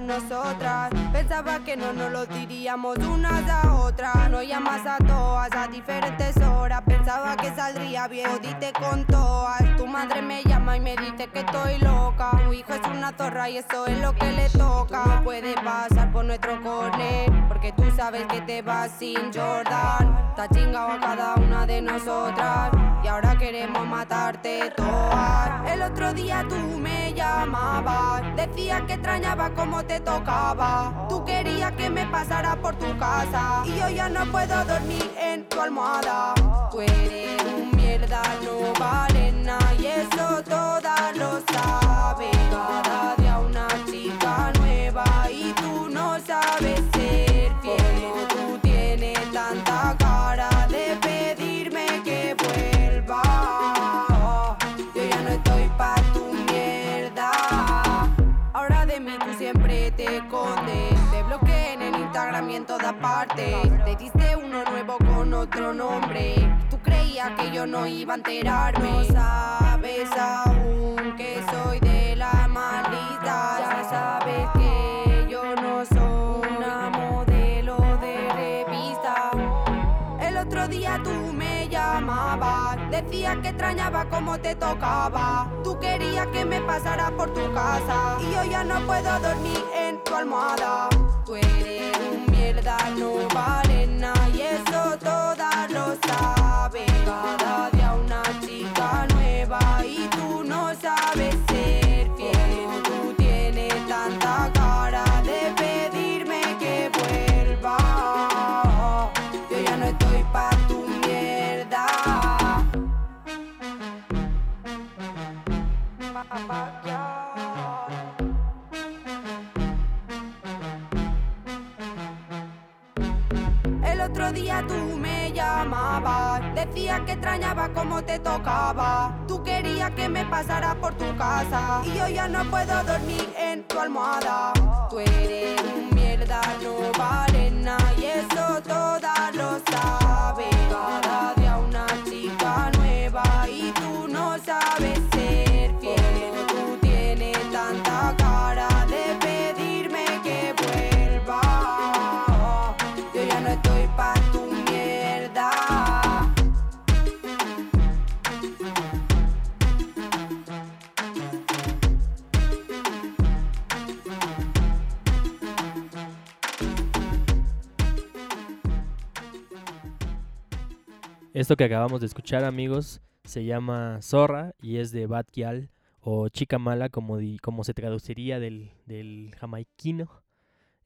nosotras. Pensaba que no nos lo diríamos unas a otras. No llamas a todas a diferentes horas. Pensaba que saldría bien, dite con todas. Tu madre me llama y me dice que estoy loca. Tu hijo es una zorra y eso es lo que le toca. No puede pasar por nuestro corner, porque tú sabes que te vas sin Jordan. Está chingado a cada una de nosotras y ahora queremos matarte todas. El otro día tú me llamabas, decía que extrañaba cómo te tocaba. Tú querías que me pasara por tu casa y yo ya no puedo dormir en tu almohada. Tú eres un mierda, no vale nada y eso todas lo saben. En todas partes. Te diste uno nuevo con otro nombre. Tú creías que yo no iba a enterarme. No sabes aún que soy de la maldita. Ya sabes que yo no soy una modelo de revista. El otro día tú me llamabas, decías que extrañaba cómo te tocaba. Tú querías que me pasara por tu casa y yo ya no puedo dormir en tu almohada. Tú eres no vale nada y eso todas lo saben. Cada día una chica nueva y tú no sabes llamabas, decías que extrañaba cómo te tocaba. Tú querías que me pasara por tu casa y yo ya no puedo dormir en tu almohada. Tú eres un mierda, no vale nada y eso todas lo saben. Cada día una chica nueva y tú no sabes Esto que acabamos de escuchar, amigos, se llama Zorra y es de Bad Gyal o Chica Mala, como, di- como se traduciría del, del jamaiquino.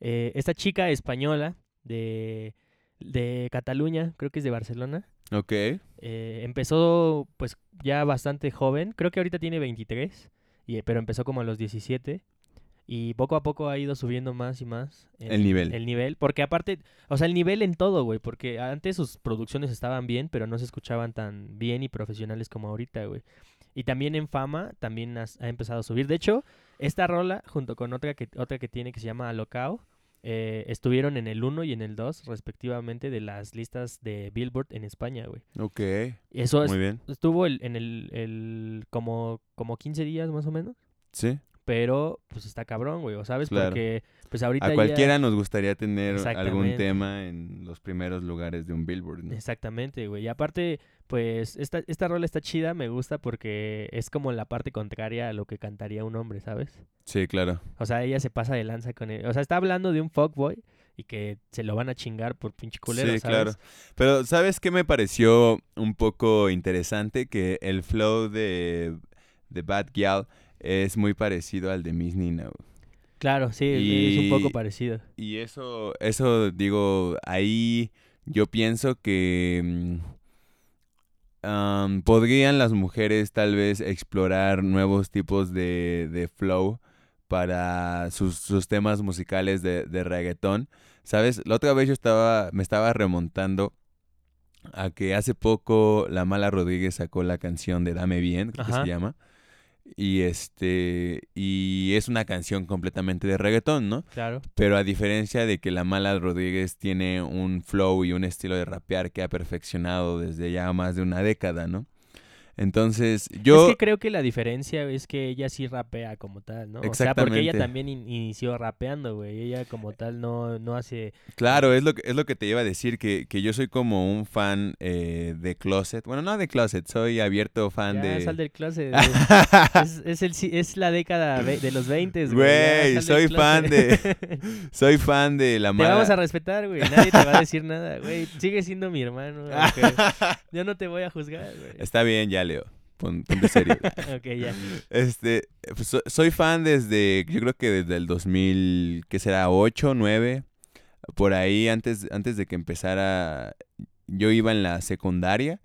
Eh, esta chica española de, de Cataluña, creo que es de Barcelona, Ok. eh, empezó pues ya bastante joven, creo que ahorita tiene 23, y, pero empezó como a los 17 y poco a poco ha ido subiendo más y más El nivel. El nivel, porque aparte, o sea, el nivel en todo, güey, porque antes sus producciones estaban bien, pero no se escuchaban tan bien y profesionales como ahorita, güey. Y también en fama, también has- ha empezado a subir. De hecho, esta rola, junto con otra que, otra que tiene que se llama Alocao, eh, estuvieron en el 1 y en el 2, respectivamente, de las listas de Billboard en España, güey. Ok. Eso es- Muy bien. estuvo el- en el, el como, como 15 días más o menos. Sí. Pero, pues está cabrón, güey, ¿o ¿sabes? Claro. Porque, pues ahorita A ya- cualquiera nos gustaría tener algún tema en los primeros lugares de un Billboard, ¿no? Exactamente, güey. Y aparte, pues, esta, esta rola está chida, me gusta porque es como la parte contraria a lo que cantaría un hombre, ¿sabes? Sí, claro. O sea, ella se pasa de lanza con él. O sea, está hablando de un fuckboy y que se lo van a chingar por pinche culero, sí, ¿sabes? claro. Pero, ¿sabes qué me pareció un poco interesante? Que el flow de, de Bad Gyal es muy parecido al de Miss Nina. güey. Claro, sí, es- es un poco parecido. Y eso, eso digo, ahí yo pienso que am, podrían las mujeres tal vez explorar nuevos tipos de, de flow para sus, sus temas musicales de, de reggaetón. ¿Sabes? La otra vez yo estaba, me estaba remontando a que hace poco La Mala Rodríguez sacó la canción de Dame Bien, creo que se llama. Y este, y es una canción completamente de reggaetón, ¿no? Claro. Pero a diferencia de que la Mala Rodríguez tiene un flow y un estilo de rapear que ha perfeccionado desde ya más de una década, ¿no? Entonces, yo... Es que creo que la diferencia es que ella sí rapea como tal, ¿no? O sea, porque ella Exactamente. también in- inició rapeando, güey. Ella como tal no, no hace... Claro, es lo que, es lo que te iba a decir, que, que yo soy como un fan eh, de Closet. Bueno, no de Closet, soy abierto fan Ya, de... sal del closet. es, es, el, es la década de los 20, güey. Güey, soy fan de soy fan de la Te mala... vamos a respetar, güey. Nadie te va a decir nada, güey. Sigue siendo mi hermano. Yo no te voy a juzgar, güey. Está bien, ya, Leo. Pon- Ponte serio. ok, ya. Este, pues, so- soy fan desde, yo creo que desde el 2000, ¿qué será? 8, 9, por ahí antes, antes de que empezara, yo iba en la secundaria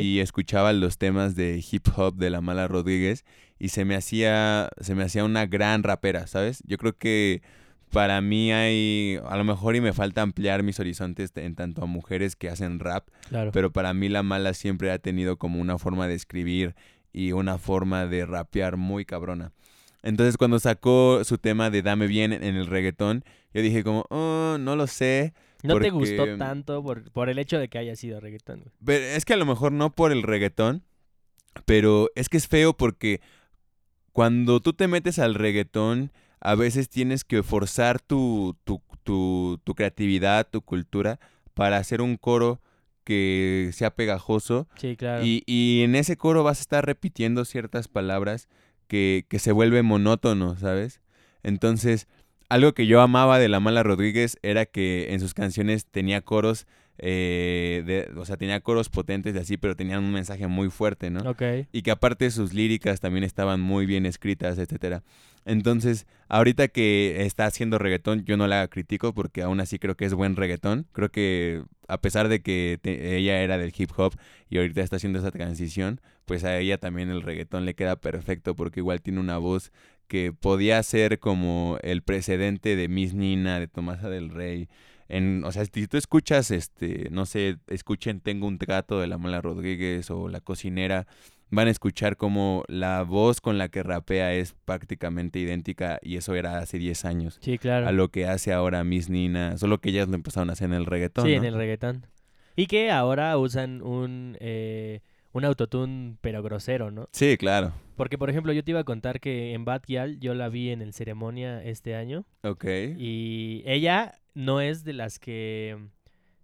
y escuchaba los temas de hip hop de la Mala Rodríguez y se me hacía, se me hacía una gran rapera, ¿sabes? Yo creo que para mí hay, a lo mejor y me falta ampliar mis horizontes en tanto a mujeres que hacen rap, Claro. pero para mí la mala siempre ha tenido como una forma de escribir y una forma de rapear muy cabrona. Entonces cuando sacó su tema de Dame Bien en el reggaetón, yo dije como, oh, no lo sé. ¿No te gustó tanto por, por el hecho de que haya sido reggaetón, güey? Pero es que a lo mejor no por el reggaetón, pero es que es feo porque cuando tú te metes al reggaetón, a veces tienes que forzar tu, tu, tu, tu creatividad, tu cultura, para hacer un coro que sea pegajoso Sí, claro. Y, y en ese coro vas a estar repitiendo ciertas palabras que, que se vuelve monótono, ¿sabes? Entonces, algo que yo amaba de La Mala Rodríguez era que en sus canciones tenía coros, eh, de, o sea, tenía coros potentes y así, pero tenían un mensaje muy fuerte, ¿no? Ok. y que aparte sus líricas también estaban muy bien escritas, etcétera. Entonces, ahorita que está haciendo reggaetón, yo no la critico porque aún así creo que es buen reggaetón. Creo que a pesar de que te- ella era del hip hop y ahorita está haciendo esa transición, pues a ella también el reggaetón le queda perfecto porque igual tiene una voz que podía ser como el precedente de Miss Nina, de Tomasa del Rey. En, o sea, si tú escuchas, este, no sé, escuchen Tengo un trato de la Mala Rodríguez o La Cocinera, van a escuchar como la voz con la que rapea es prácticamente idéntica y eso era hace 10 años Sí, claro. a lo que hace ahora Miss Nina, solo que ellas lo empezaron a hacer en el reggaetón, Sí, ¿no? en el reggaetón. Y que ahora usan un, eh, un autotune, pero grosero, ¿no? Sí, claro. Porque, por ejemplo, yo te iba a contar que en Bad Gyal yo la vi en el ceremonia este año. Ok. Y ella no es de las que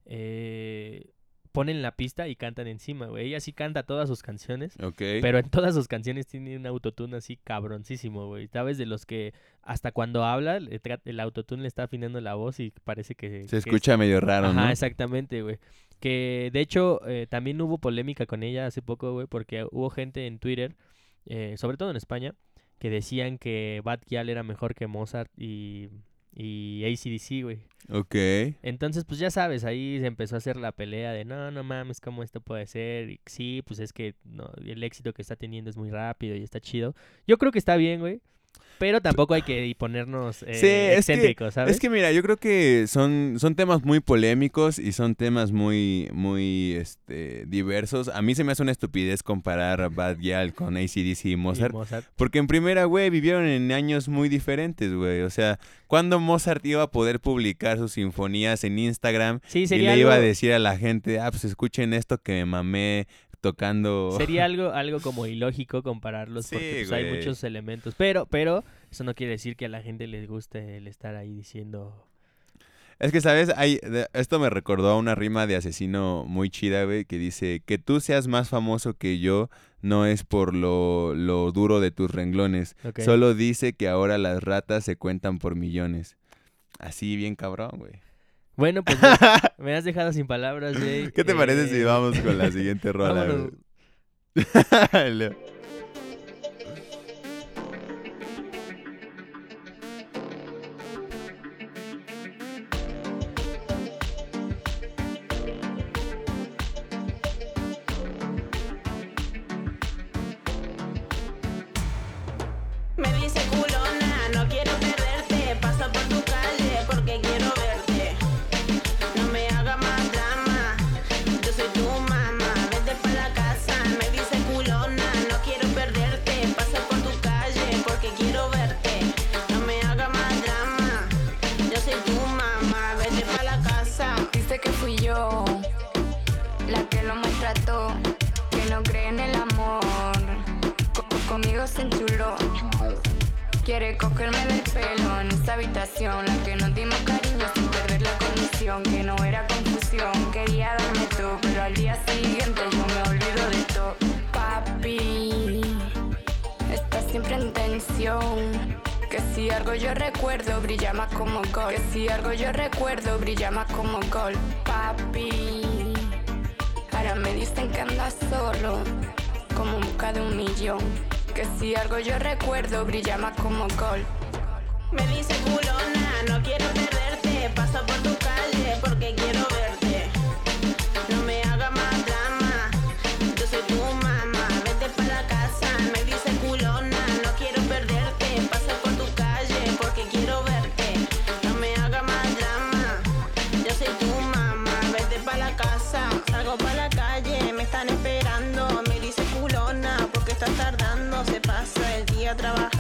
eh, ponen la pista y cantan encima, güey. Ella sí canta todas sus canciones. Ok. Pero en todas sus canciones tiene un autotune así cabroncísimo, güey. ¿Sabes? De los que hasta cuando habla, el autotune le está afinando la voz y parece que... Se que escucha medio raro, Ajá, ¿no? exactamente, güey. Que de hecho eh, también hubo polémica con ella hace poco, güey, porque hubo gente en Twitter, eh, sobre todo en España, que decían que Bad Gyal era mejor que Mozart y, y ACDC, güey. Ok. Entonces, pues ya sabes, ahí se empezó a hacer la pelea de no, no mames, ¿cómo esto puede ser? Y sí, pues es que no, el éxito que está teniendo es muy rápido y está chido. Yo creo que está bien, güey. Pero tampoco hay que ponernos eh, Sí, es que- ¿sabes? Es que mira, yo creo que son, son temas muy polémicos y son temas muy, muy este, diversos. A mí se me hace una estupidez comparar Bad Gyal con ACDC y Y Mozart. Mozart. Porque en primera, güey, vivieron en años muy diferentes, güey. O sea, ¿cuándo Mozart iba a poder publicar sus sinfonías en Instagram Sí, y le iba a decir a la gente, ah, pues escuchen esto que me mamé tocando... Sería algo, algo como ilógico compararlos porque Sí, pues, hay muchos elementos. Pero, pero, eso no quiere decir que a la gente les guste el estar ahí diciendo. Es que, ¿sabes? Hay, de- esto me recordó a una rima de asesino muy chida, güey, que dice, que tú seas más famoso que yo no es por lo, lo duro de tus renglones, solo dice que ahora las ratas se cuentan por millones. Así bien cabrón, güey. Bueno, pues me, me has dejado sin palabras, Jay. ¿Qué te parece si Eh, vamos con la siguiente rola. Me dice culona, Cogerme del pelo en esta habitación, la que nos dimos cariño sin perder la condición, que no era confusión. Quería darme todo, pero al día siguiente yo me olvido de todo. Papi, está siempre en tensión. Que si algo yo recuerdo brilla más como gol. Que si algo yo recuerdo brilla más como gol. Papi, ahora me dicen que andas solo, como en busca de un millón. Que si algo yo recuerdo brilla más Me dice culona, no quiero perderte. Paso por tu calle porque quiero verte. No me haga más drama. Yo soy tu mamá, vete para la casa. Me dice culona, no quiero perderte. Paso por tu calle porque quiero verte. No me haga más drama. Yo soy tu mamá, vete para la casa. Salgo para la calle, me están esperando. Me dice culona, porque estás tardando. Se pasa el día trabajando.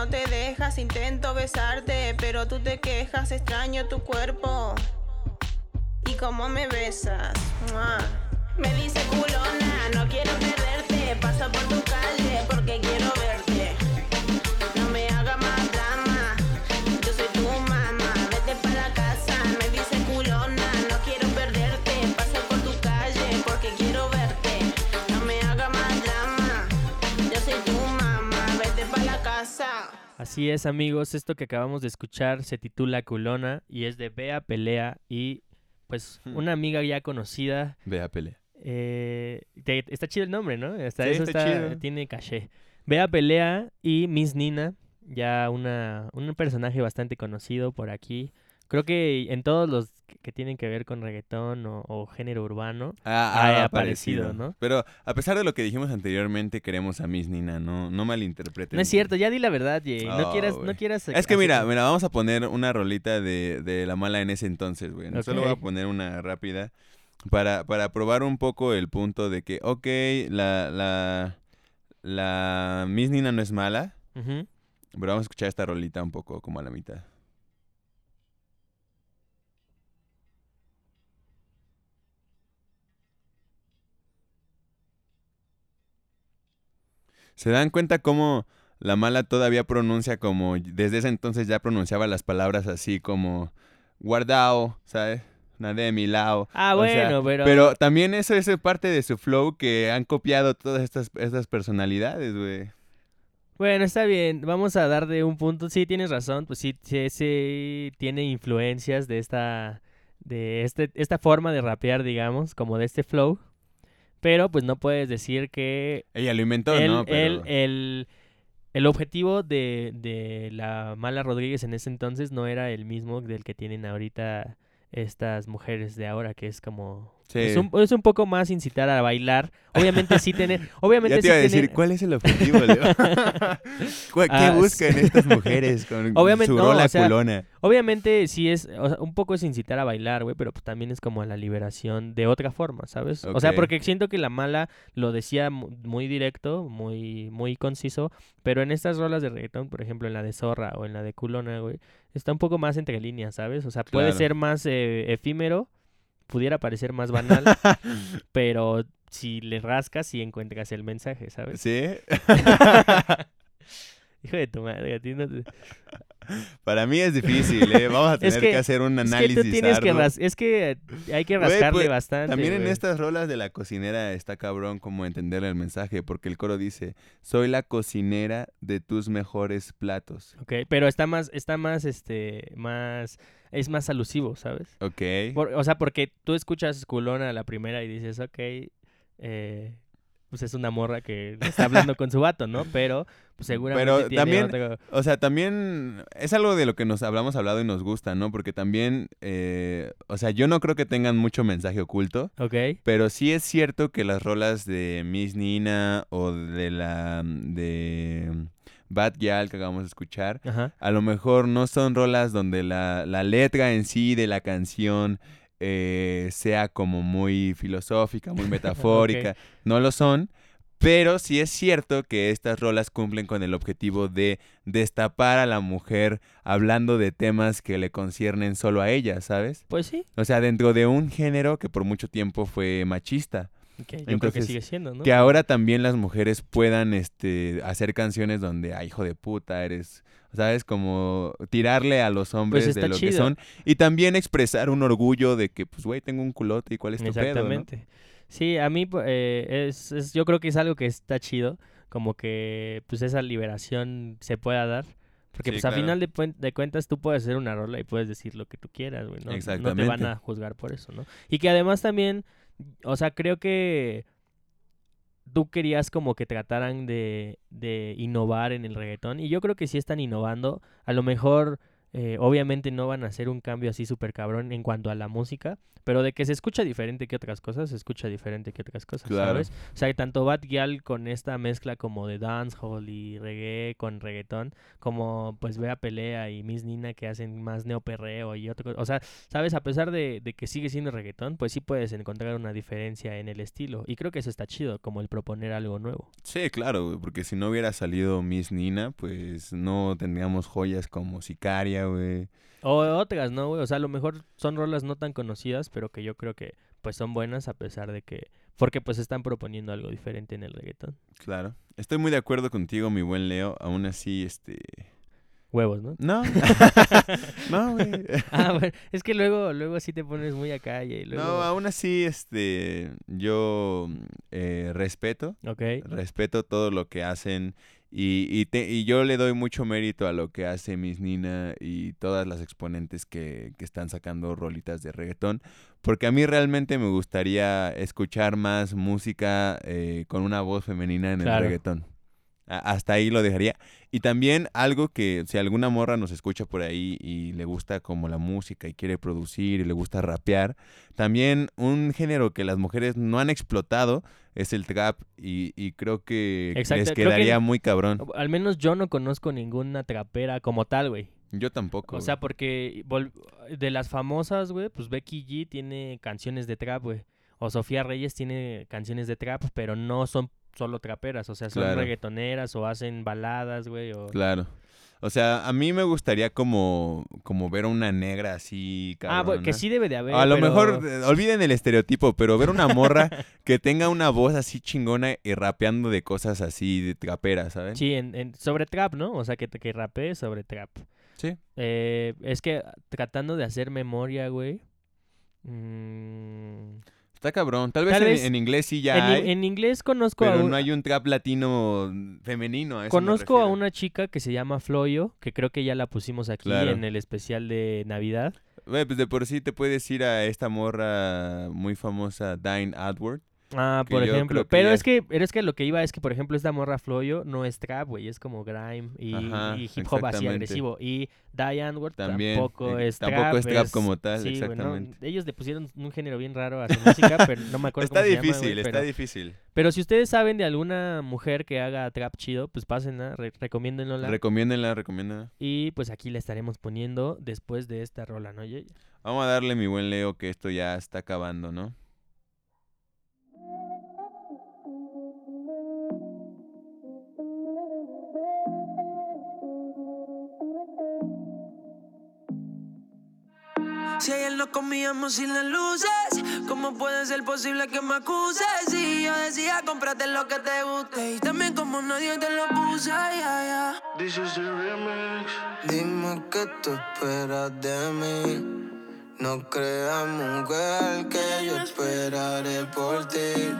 No te dejas. Intento besarte, pero tú te quejas. Extraño tu cuerpo y cómo me besas. ¡Mua! Me dice culona, no quiero perderte. Paso por tu Así es, amigos. Esto que acabamos de escuchar se titula Culona y es de Bea Pelea y pues una amiga ya conocida. Ve a pelea. eh, te- está chido el nombre, ¿no? Hasta Sí, eso está está- chido. tiene caché. Bea Pelea y Miss Nina, ya una, un personaje bastante conocido por aquí. Creo que en todos los que- tienen que ver con reggaetón o, o género urbano. Ah, ha ha aparecido, aparecido, ¿no? Pero a pesar de lo que dijimos anteriormente, queremos a Miss Nina, no, no malinterpreten. No es cierto, ya di la verdad, Jay. No Oh, quieras, no quieras. Es que mira, mira, vamos a poner una rolita de, de la mala en ese entonces, güey. Solo voy a poner una rápida para, para probar un poco el punto de que, ok, la, la, la Miss Nina no es mala, pero vamos a escuchar esta rolita un poco como a la mitad. ¿Se dan cuenta cómo la mala todavía pronuncia como, desde ese entonces ya pronunciaba las palabras así como guardao, ¿sabes? De mi lado. Ah, O sea, bueno, pero. Pero también eso es parte de su flow que han copiado todas estas, estas personalidades, güey. Bueno, está bien. Vamos a dar de un punto. Sí, tienes razón. Pues sí, sí, sí tiene influencias de esta. De este, esta forma de rapear, digamos, como de este flow. Pero pues no puedes decir que Ella lo inventó, ¿no? Pero... el, el, el objetivo de, de la Mala Rodríguez en ese entonces no era el mismo del que tienen ahorita estas mujeres de ahora, que es como... Sí. Es, un, es un poco más incitar a bailar. Obviamente sí tener... Obviamente Ya te sí iba a decir, tener- ¿cuál es el objetivo, Leo? ¿Cuál- ¿Qué Ah, buscan sí. estas mujeres con Obviamente su no, rola o sea, culona? Obviamente sí es, o sea, un poco es incitar a bailar, güey, pero pues también es como la liberación de otra forma, ¿sabes? O sea, porque siento que la mala lo decía mu- muy directo, muy, muy conciso, pero en estas rolas de reggaetón, por ejemplo, en la de Zorra o en la de Culona, güey, está un poco más entre líneas, ¿sabes? O sea, puede Claro. ser más eh, efímero, pudiera parecer más banal, pero si le rascas sí encuentras el mensaje, ¿sabes? ¿Sí? Hijo de tu madre, a ti no te... Para mí es difícil, ¿eh? Vamos a Es tener que- que, hacer un Es que análisis tú tienes que ras- es que hay que rascarle pues, bastante. También en estas rolas de la cocinera está cabrón como entenderle el mensaje, porque el coro dice, soy la cocinera de tus mejores platos. Ok, pero está más, está más, este, más, es más alusivo, ¿sabes? Ok. Por- o sea, porque tú escuchas culona la primera y dices, ok, eh, pues es una morra que está hablando con su vato, ¿no? Pero, pues seguramente Pero tiene también- otro- O sea, también es algo de lo que nos hablamos hablado y nos gusta, ¿no? Porque también, eh, o sea, yo no creo que tengan mucho mensaje oculto, Ok, pero sí es cierto que las rolas de Miss Nina o de la de Bad Gyal que acabamos de escuchar, ajá, a lo mejor no son rolas donde la, la letra en sí de la canción eh, sea como muy filosófica, muy metafórica. No lo son, Pero sí es cierto que estas rolas cumplen con el objetivo de destapar a la mujer hablando de temas que le conciernen solo a ella, ¿sabes? Pues sí, O sea, dentro de un género que por mucho tiempo fue machista. que yo creo que sigue siendo, ¿no? Que ahora también las mujeres puedan este, hacer canciones donde, ay, hijo de puta, eres, ¿sabes? Como tirarle a los hombres de Pues está lo que chido. son. Y también expresar un orgullo de que, pues, güey, tengo un culote y cuál es tu pedo, ¿no? Exactamente. Sí, a mí eh, es, es- yo creo que es algo que está chido, como que pues esa liberación se pueda dar. Porque Sí, pues a claro. final de, de cuentas tú puedes hacer una rola y puedes decir lo que tú quieras, güey. ¿no? No te Exactamente. van a juzgar por eso, ¿no? Y que además también, o sea, creo que tú querías como que trataran de, de innovar en el reggaetón. Y yo creo que sí están innovando. A lo mejor, eh, obviamente no van a hacer un cambio así súper cabrón en cuanto a la música. Pero de que se escucha diferente que otras cosas, se escucha diferente que otras cosas, Claro. ¿sabes? O sea, tanto Bad Gyal con esta mezcla como de dancehall y reggae con reggaetón, como pues Bea Pelea y Miss Nina que hacen más neoperreo y otro... O sea, ¿sabes? A pesar de, de que sigue siendo reggaetón, pues sí puedes encontrar una diferencia en el estilo. Y creo que eso está chido, como el proponer algo nuevo. Sí, claro, porque si no hubiera salido Miss Nina, pues no tendríamos joyas como Sicaria, güey. O otras, ¿no, güey? O sea, a lo mejor son rolas no tan conocidas, pero que yo creo que pues son buenas a pesar de que... Porque pues están proponiendo algo diferente en el reggaetón. Claro. Estoy muy de acuerdo contigo, mi buen Leo. Aún así, este... Huevos, ¿no? No. no, güey. Ah, bueno, es que luego, luego sí te pones muy a calle y luego... No, aún así, este... Yo eh, respeto. Ok. Respeto todo lo que hacen y, y, te- y yo le doy mucho mérito a lo que hace Miss Nina y todas las exponentes que, que están sacando rolitas de reggaetón, porque a mí realmente me gustaría escuchar más música eh, con una voz femenina en Claro. el reggaetón. Hasta ahí lo dejaría. Y también algo que si alguna morra nos escucha por ahí y le gusta como la música y quiere producir y le gusta rapear, también un género que las mujeres no han explotado es el trap y, y creo que Exacto, les que- quedaría muy cabrón. Al menos yo no conozco ninguna trapera como tal, güey. Yo tampoco. O sea, porque de las famosas, güey, pues Becky G tiene canciones de trap, güey. O Sofía Reyes tiene canciones de trap, pero no son solo traperas. O sea, son Claro. reggaetoneras o hacen baladas, güey. O... Claro. O sea, a mí me gustaría como, como ver a una negra así, Ah, bueno, que sí debe de haber. A lo pero- mejor, eh, olviden el estereotipo, pero ver una morra que tenga una voz así chingona y rapeando de cosas así de traperas, ¿saben? Sí, en, en- sobre trap, ¿no? O sea, que, que rapee sobre trap. Sí. Eh, es que tratando de hacer memoria, güey. mm, Está cabrón. Tal vez, Tal en, vez en inglés sí ya en, hay, en inglés conozco a pero no hay un trap latino femenino. a eso Conozco a una chica que se llama Floyo, que creo que ya la pusimos aquí Claro. en el especial de Navidad. Güey, pues de por sí te puedes ir a esta morra muy famosa, Dine Adward. Ah, por ejemplo. Pero ya es que, pero es que lo que iba es que, por ejemplo, esta morra Floyo no es trap, güey, es como grime y, Ajá, y hip hop así agresivo. Y Diane Ward También, tampoco eh, es tampoco trap. es trap como tal, sí, güey, ¿no? exactamente. Ellos le pusieron un género bien raro a su música, pero no me acuerdo Está cómo se llama, difícil, güey, está pero- difícil. Pero si ustedes saben de alguna mujer que haga trap chido, pues pásenla, re recomiéndenla. Recomiéndenla, recomiéndenla. y pues aquí la estaremos poniendo después de esta rola, ¿no? Vamos a darle, mi buen Leo, que esto ya está acabando, ¿no? Si ayer nos comíamos sin las luces, ¿cómo puede ser posible que me acuses? Si yo decía, cómprate lo que te guste. Y también como nadie te lo puse, ya, ya. This is the remix. Dime qué tú esperas de mí. No creas, mujer, que yo esperaré por ti.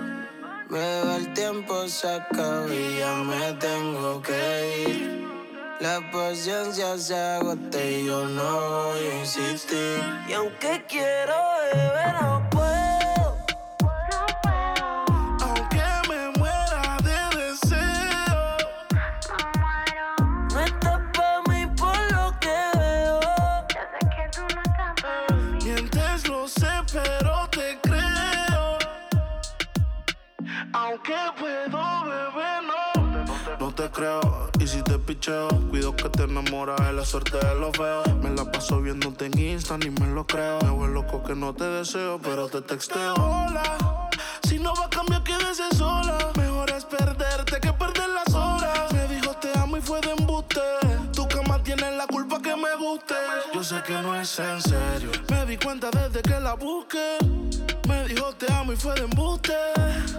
Me va el tiempo, se acaba y ya me tengo que ir. La paciencia se agota y yo no voy a insistir. Y aunque quiero beber, no puedo. Aunque me muera de deseo. No estás pa' mí por lo que veo. Mientes, lo sé, pero te creo. Aunque puedo beber, no. No te creo, y si te picheo, cuido que te enamoras de la suerte de los feos. Me la paso viéndote en Insta, ni me lo creo. Me vuelvo loco que no te deseo, pero te texteo. Hola, que no es en serio. Me di cuenta desde que la busqué. Me dijo te amo y fue de embuste.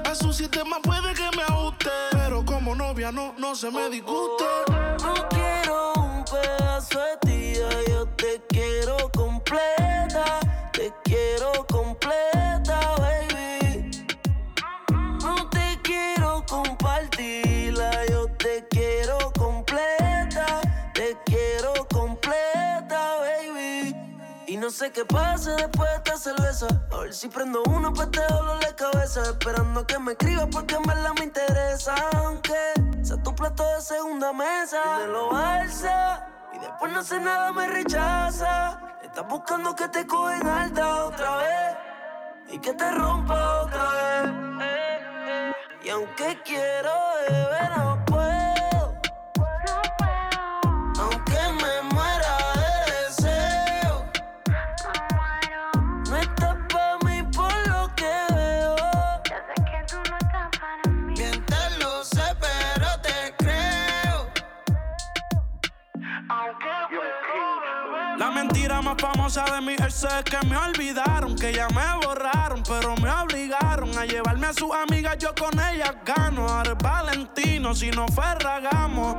A su sistema puede que me ajuste. Pero como novia no, no se me disguste. No quiero un pedazo de ti, yo te quiero completa, te quiero completa, no sé qué pasa después de esta cerveza. A ver si prendo uno pa' este dolor de cabeza. Esperando que me escribas porque en verdad me interesa. Aunque sea tu plato de segunda mesa. Y me lo alza. Y después no hace nada, me rechaza. Estás buscando que te cogen alta otra vez. Y que te rompa otra vez. Y aunque quiero beber, no más famosa de mi ex es que me olvidaron, que ya me borraron, pero me obligaron a llevarme a sus amigas, yo con ellas gano. Es Valentino, si no ferragamos.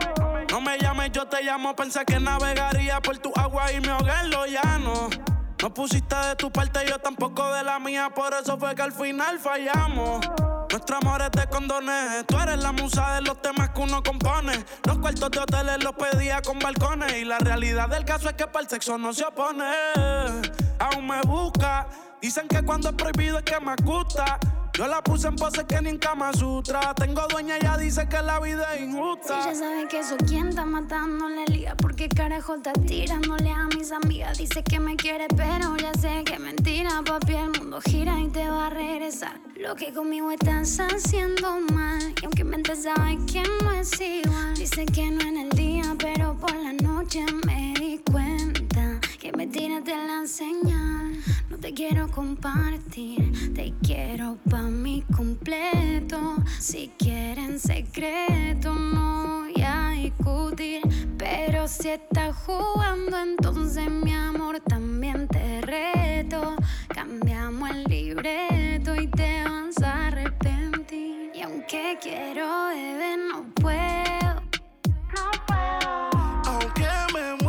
No me llames, yo te llamo, pensé que navegaría por tu agua y me ahogué en lo llano. No pusiste de tu parte, yo tampoco de la mía, por eso fue que al final fallamos. Nuestro amor es de condones, tú eres la musa de los temas que uno compone. Los cuartos de hoteles los pedía con balcones y la realidad del caso es que para el sexo no se opone. Aún me busca, dicen que cuando es prohibido es que me gusta. Yo la puse en pose que ni en Kama Sutra. Tengo dueña, ella dice que la vida es injusta. Si ya saben que eso quien está matando la liga Porque carajo está tirándole a mis amigas. Dice que me quiere pero ya sé que es mentira. Papi el mundo gira y te va a regresar. Lo que conmigo estás haciendo mal. Y aunque mente sabe que no es igual. Dice que no en el día pero por la noche me di cuenta Que me tiraste la señal. No te quiero compartir Te quiero pa' mi completo. Si quieren secreto no voy a discutir. Pero si estás jugando entonces mi amor también te reto. Cambiamos el libreto y te vas a arrepentir. Y aunque quiero beber no puedo. No puedo. Aunque me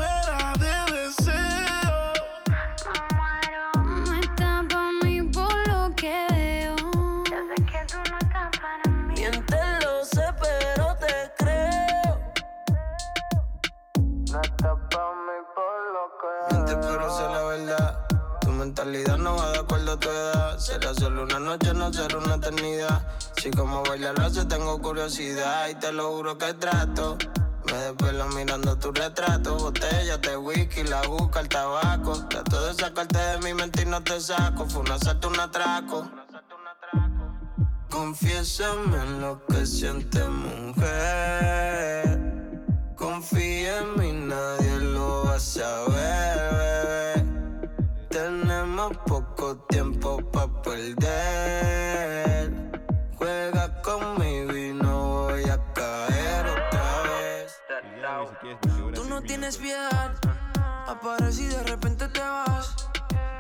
La verdad. Tu mentalidad no va de acuerdo a tu edad. Será solo una noche, no será una eternidad. Si como bailar lo hace, tengo curiosidad. Y te lo juro que trato. Me desvelo mirando tu retrato. Botellas de whisky, la busca, el tabaco. Trato de sacarte de mi mente y no te saco. Fue un asalto, un atraco. Confiésame en lo que sientes, mujer. Confía en mí, nadie lo va a saber, perder. Juega conmigo y no voy a caer otra vez. Tú no tienes piedad. Apareces y de repente te vas.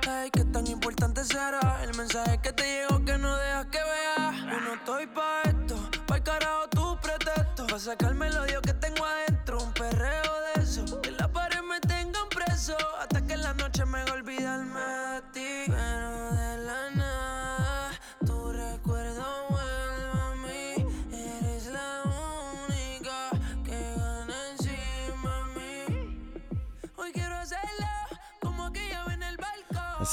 Ay, qué tan importante será el mensaje que te llegó que no dejas que veas. Yo no estoy pa' esto, pa' el carajo tu pretexto. Pa' sacarme el odio que tengo adentro, un perreo de eso. Que la pared me tengan preso,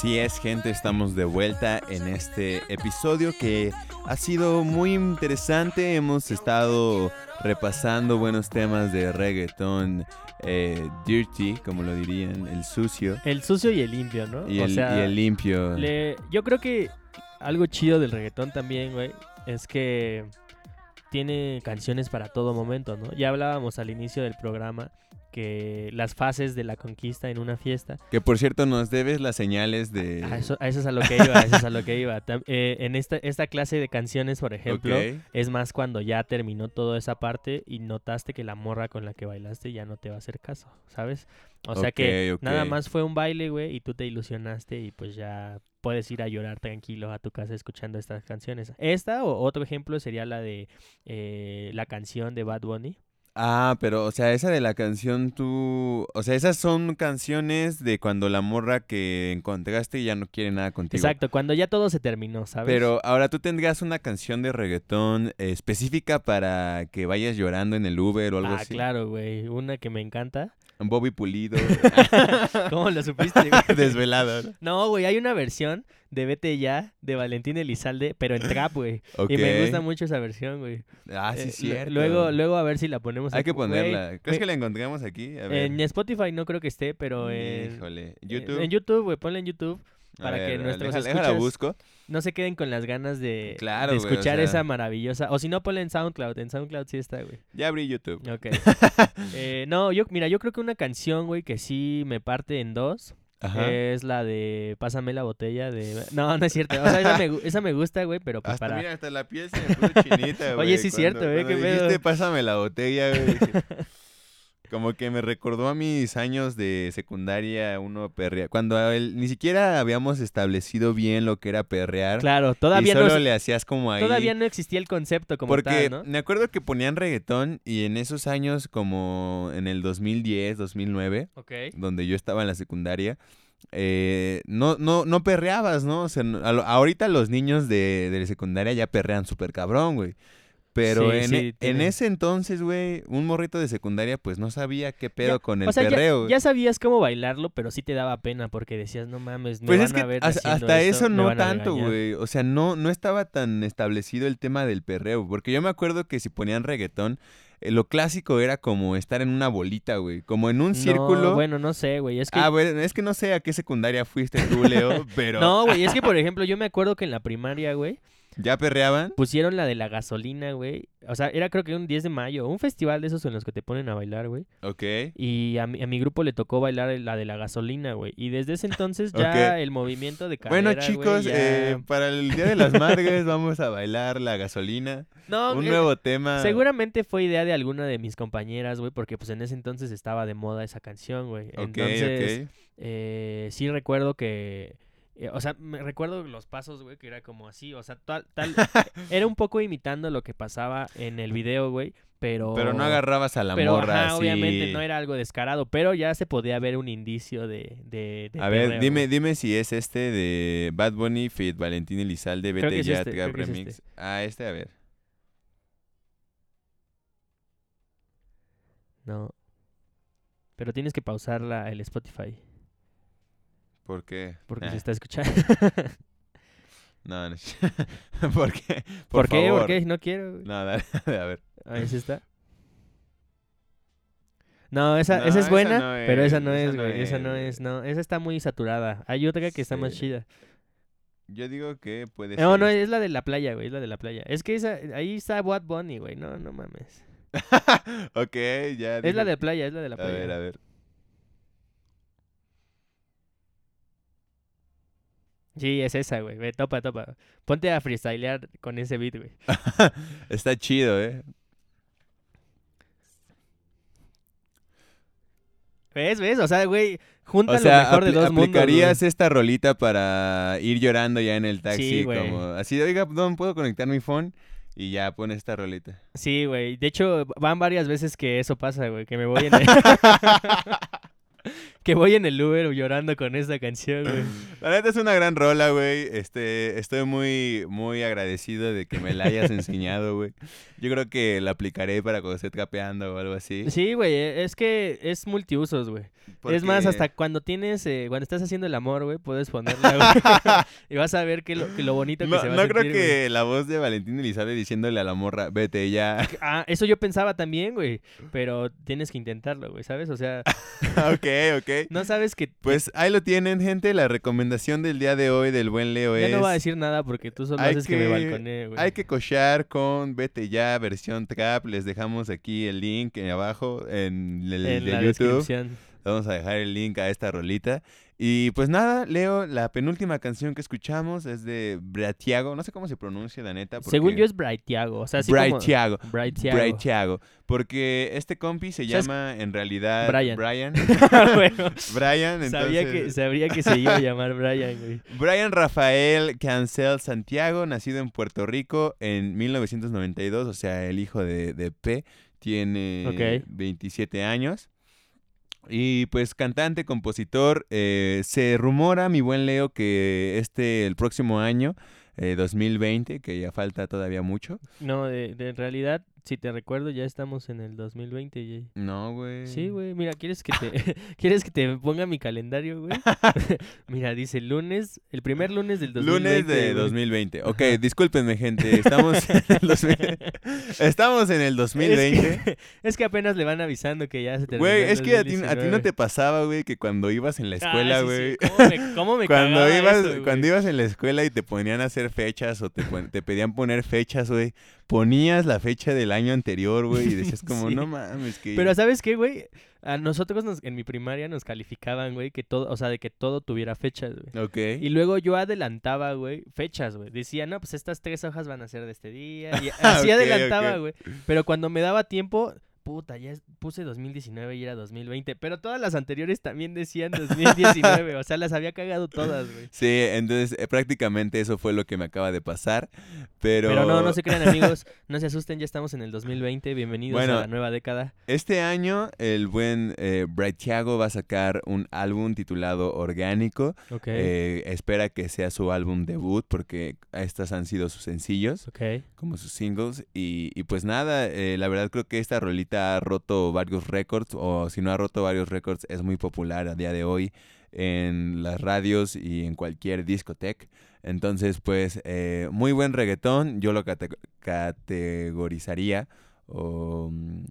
Así es, gente, estamos de vuelta en este episodio que ha sido muy interesante. Hemos estado repasando buenos temas de reggaeton, eh, dirty, como lo dirían, el sucio El sucio y el limpio, ¿no? y O el, sea, y el limpio. le- yo creo que algo chido del reggaetón también, güey, es que tiene canciones para todo momento, ¿no? Ya hablábamos al inicio del programa que las fases de la conquista en una fiesta. Que por cierto nos debes las señales de... A eso, a eso es a lo que iba, a eso es a lo que iba. Eh, en esta, esta clase de canciones, por ejemplo, es más cuando ya terminó toda esa parte y notaste que la morra con la que bailaste ya no te va a hacer caso, ¿sabes? O sea que nada más fue un baile, güey, y tú te ilusionaste y pues ya puedes ir a llorar tranquilo a tu casa escuchando estas canciones. Esta o otro ejemplo sería la de eh, la canción de Bad Bunny. Ah, pero, o sea, esa de la canción tú... O sea, esas son canciones de cuando la morra que encontraste ya no quiere nada contigo. Exacto, cuando ya todo se terminó, ¿sabes? Pero ahora tú tendrías una canción de reggaetón eh, específica para que vayas llorando en el Uber o algo ah, así. claro, güey, una que me encanta. Bobby Pulido. ¿Cómo lo supiste, güey? Desvelado. ¿no? No, güey, hay una versión de Vete Ya de Valentín Elizalde, pero en trap, güey. Y me gusta mucho esa versión, güey. Ah, sí, Eh, cierto. Luego, luego a ver si la ponemos Hay aquí. que Güey, ponerla. ¿Crees que la encontremos aquí? A ver. En Spotify no creo que esté, pero en... Híjole. en- YouTube. En YouTube, güey, ponla en YouTube. Para que nuestros escuchas busco. No se queden con las ganas de, Claro, de güey, o escuchar sea- esa maravillosa... O si no, ponla en SoundCloud. En SoundCloud sí está, güey. Ya abrí YouTube. Ok. Eh, no, yo, mira, yo creo que una canción, güey, que sí me parte en dos Ajá. es la de Pásame la botella de... No, no es cierto. O sea, esa me, esa me gusta, güey, pero pues Hasta, para... mira, hasta la piel se me puso chinita, güey. Oye, sí es cierto, eh, cuando qué dijiste, pásame la botella, güey. dije, Como que me recordó a mis años de secundaria, uno perrea. Cuando él- ni siquiera habíamos establecido bien lo que era perrear. Claro, todavía y solo no... le hacías como ahí. Todavía no existía el concepto como Porque tal, ¿no? me acuerdo que ponían reggaetón y en esos años, como en el 2010, 2009, Ok. donde yo estaba en la secundaria, eh, no, no, no perreabas, ¿no? O sea, ahorita los niños de, de la secundaria ya perrean súper cabrón, güey. Pero Sí, en, sí, en ese entonces, güey, un morrito de secundaria pues no sabía qué pedo Ya- con el o sea, ya- perreo. ya, sabías cómo bailarlo, pero sí te daba pena porque decías, no mames, me Pues van es que a ver hasta esto, eso no tanto, regañar". güey. O sea, no, no estaba tan establecido el tema del perreo. Porque yo me acuerdo que si ponían reggaetón, eh, lo clásico era como estar en una bolita, güey. Como en un No, círculo. bueno, no sé, güey, es que... Ah, bueno, es que no sé a qué secundaria fuiste tú, Leo, pero No, güey, es que por ejemplo, yo me acuerdo que en la primaria, güey, ¿ya perreaban? pusieron la de la gasolina, güey. O sea, era creo que un 10 de mayo, un festival de esos en los que te ponen a bailar, güey. Ok. Y a mi, a mi grupo le tocó bailar la de la gasolina, güey. Y desde ese entonces ya el movimiento de cadera, Bueno, güey, chicos, ya- eh, para el Día de las Madres vamos a bailar la gasolina. No, Un eh, nuevo tema. Seguramente fue idea de alguna de mis compañeras, güey, porque pues en ese entonces estaba de moda esa canción, güey. Ok, Entonces, ok. eh, sí recuerdo que... eh, o sea, me recuerdo los pasos, güey, que era como así, o sea, tal, tal, era un poco imitando lo que pasaba en el video, güey, pero... Pero no agarrabas a la pero, morra ajá, así. obviamente no era algo descarado, pero ya se podía ver un indicio de... de, de A ver, dime, güey. dime si es este de Bad Bunny Fit Valentín Elizalde, Vete es Ya, este, es Remix. este. Ah, este, a ver. No. Pero tienes que pausar la, el Spotify, ¿Por qué? porque se está escuchando. No, no. ¿Por qué? ¿Por, qué? favor. ¿Por qué? No quiero. güey. No, dale, a ver. Ahí sí está. No, esa, No, esa es esa buena, no pero esa es, no esa es, no güey. Esa es, no es, no. Esa está muy saturada. Hay otra que está más chida. Yo digo que puede No, ser. no, es la de la playa, güey. Es la de la playa. Es que esa, ahí está Bad Bunny, güey. No, no mames. ok, ya. Es la de playa, es la de la A playa. ver, a ver. Sí, es esa, güey. Ve, topa, topa. Ponte a freestylear con ese beat, güey. Está chido, ¿eh? ¿Ves? ¿Ves? O sea, güey, junta O sea, lo mejor de dos mundos. aplicarías esta rolita para ir llorando ya en el taxi. Sí, güey. como así, oiga, ¿dónde puedo conectar mi phone? Y ya pone esta rolita. Sí, güey. De hecho, van varias veces que eso pasa, güey. Que me voy en el... que voy en el Uber llorando con esta canción, güey. La neta es una gran rola, güey. Este, estoy muy, muy agradecido de que me la hayas enseñado, güey. Yo creo que la aplicaré para cuando esté trapeando o algo así. Sí, güey. e- Es que es multiusos, güey. Es más, hasta cuando tienes, eh, cuando estás haciendo el amor, güey, puedes ponerla, güey. y vas a ver que lo, que lo bonito que No, se va no a creo sentir, güey. que la voz de Valentín Elizabeth diciéndole a la morra, vete ya. Ah, eso yo pensaba también, güey. Pero tienes que intentarlo, güey, ¿sabes? O sea, ok, ok. No sabes que... Pues ahí lo tienen, gente. La recomendación del día de hoy del buen Leo Ya es... no voy a decir nada porque tú solo haces que, me balconee, güey. Hay que cochar con Vete Ya, versión trap. Les dejamos aquí el link abajo en el en de la YouTube. descripción. Vamos a dejar el link a esta rolita. Y pues nada, Leo, la penúltima canción que escuchamos es de Bratiago. No sé cómo se pronuncia, la neta. Según porque- yo es Brightiago. O sea, así como... Bratiago. Bratiago. Porque este compi se llama en realidad Brian. Brian. Bueno, Brian, sabía, que, entonces- sabría que se iba a llamar Brian, güey. Brian Rafael Cancel Santiago, nacido en Puerto Rico en 1992, o sea, el hijo de, de P, tiene Ok. 27 años. Y pues cantante, compositor, eh, se rumora, mi buen Leo, que este, el próximo año, eh, 2020, que ya falta todavía mucho. No, de, de- en realidad, si te recuerdo, ya estamos en el 2020, Jay. No, güey. Sí, güey. Mira, ¿quieres que te ¿quieres que te ponga mi calendario, güey? Mira, dice lunes, el primer lunes del 2020. Lunes de güey. 2020. Ok, discúlpenme, gente. Estamos en el, 2000 estamos en el 2020. Es que, es que apenas le van avisando que ya se terminó. Güey, es que a ti, a ti no 2019. te pasaba, güey, que cuando ibas en la Ah, escuela, sí, güey. sí. ¿Cómo me, cómo me cuando ibas, eso, güey? cuando ibas en la escuela y te ponían a hacer fechas o te, te pedían poner fechas, güey, ponías la fecha del año anterior, güey, y decías como, Sí. no mames, que... Pero ¿sabes qué, güey? A nosotros nos- en mi primaria nos calificaban, güey, que todo, o sea, de que todo tuviera fechas, güey. Ok. Y luego yo adelantaba, güey, fechas, güey. Decía, no, pues estas tres hojas van a ser de este día. Y así Ok, adelantaba, güey. Pero cuando me daba tiempo, puta, ya puse 2019 y era 2020. Pero todas las anteriores también decían 2019. o sea, las había cagado todas, güey. Sí, entonces eh, prácticamente eso fue lo que me acaba de pasar, pero... Pero no, no se crean, amigos. No se asusten, ya estamos en el 2020. Bienvenidos Bueno, a la nueva década. Este año el buen eh, Bright Thiago va a sacar un álbum titulado Orgánico. Eh, espera que sea su álbum debut porque estas han sido sus sencillos, como sus singles. Y, y pues nada, eh, la verdad creo que esta rolita ha roto varios récords, o si no ha roto varios récords, es muy popular a día de hoy en las radios y en cualquier discoteca. Entonces, pues, eh, muy buen reggaetón. Yo lo cate- categorizaría. O, mm,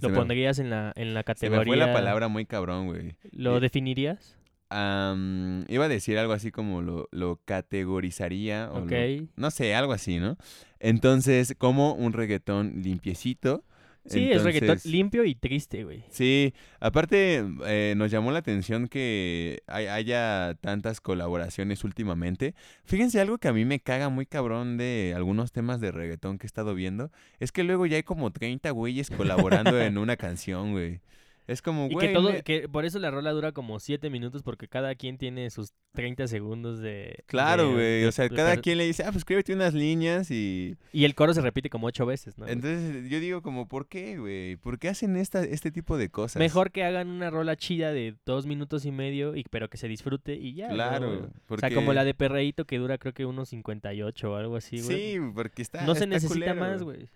¿Lo me- pondrías en la, en la Se categoría? me fue la palabra muy cabrón, güey. ¿Lo definirías? Iba a decir algo así como lo, lo categorizaría. O lo- Ok. no sé, algo así, ¿no? Entonces, como un reggaetón limpiecito. Sí, es reggaetón limpio y triste, güey. Sí, aparte eh, nos llamó la atención que hay- haya tantas colaboraciones últimamente. Fíjense algo que a mí me caga muy cabrón de algunos temas de reggaetón que he estado viendo. Es que luego ya hay como 30 güeyes colaborando en una canción, güey. Es como, Y güey, que todo, me- que por eso la rola dura como 7 minutos porque cada quien tiene sus 30 segundos de... Claro, de- güey. O sea, de cada quien le dice, ah, pues escríbete unas líneas y... Y el coro se repite como 8 veces, ¿no? güey? Entonces yo digo como, ¿por qué, güey? ¿Por qué hacen esta, este tipo de cosas? Mejor que hagan una rola chida de dos minutos y medio, y, pero que se disfrute y ya. ¿no, Claro, güey? O sea, como la de Perreíto que dura creo que unos 58 o algo así, güey. Sí, porque está no se está necesita culero. más, güey.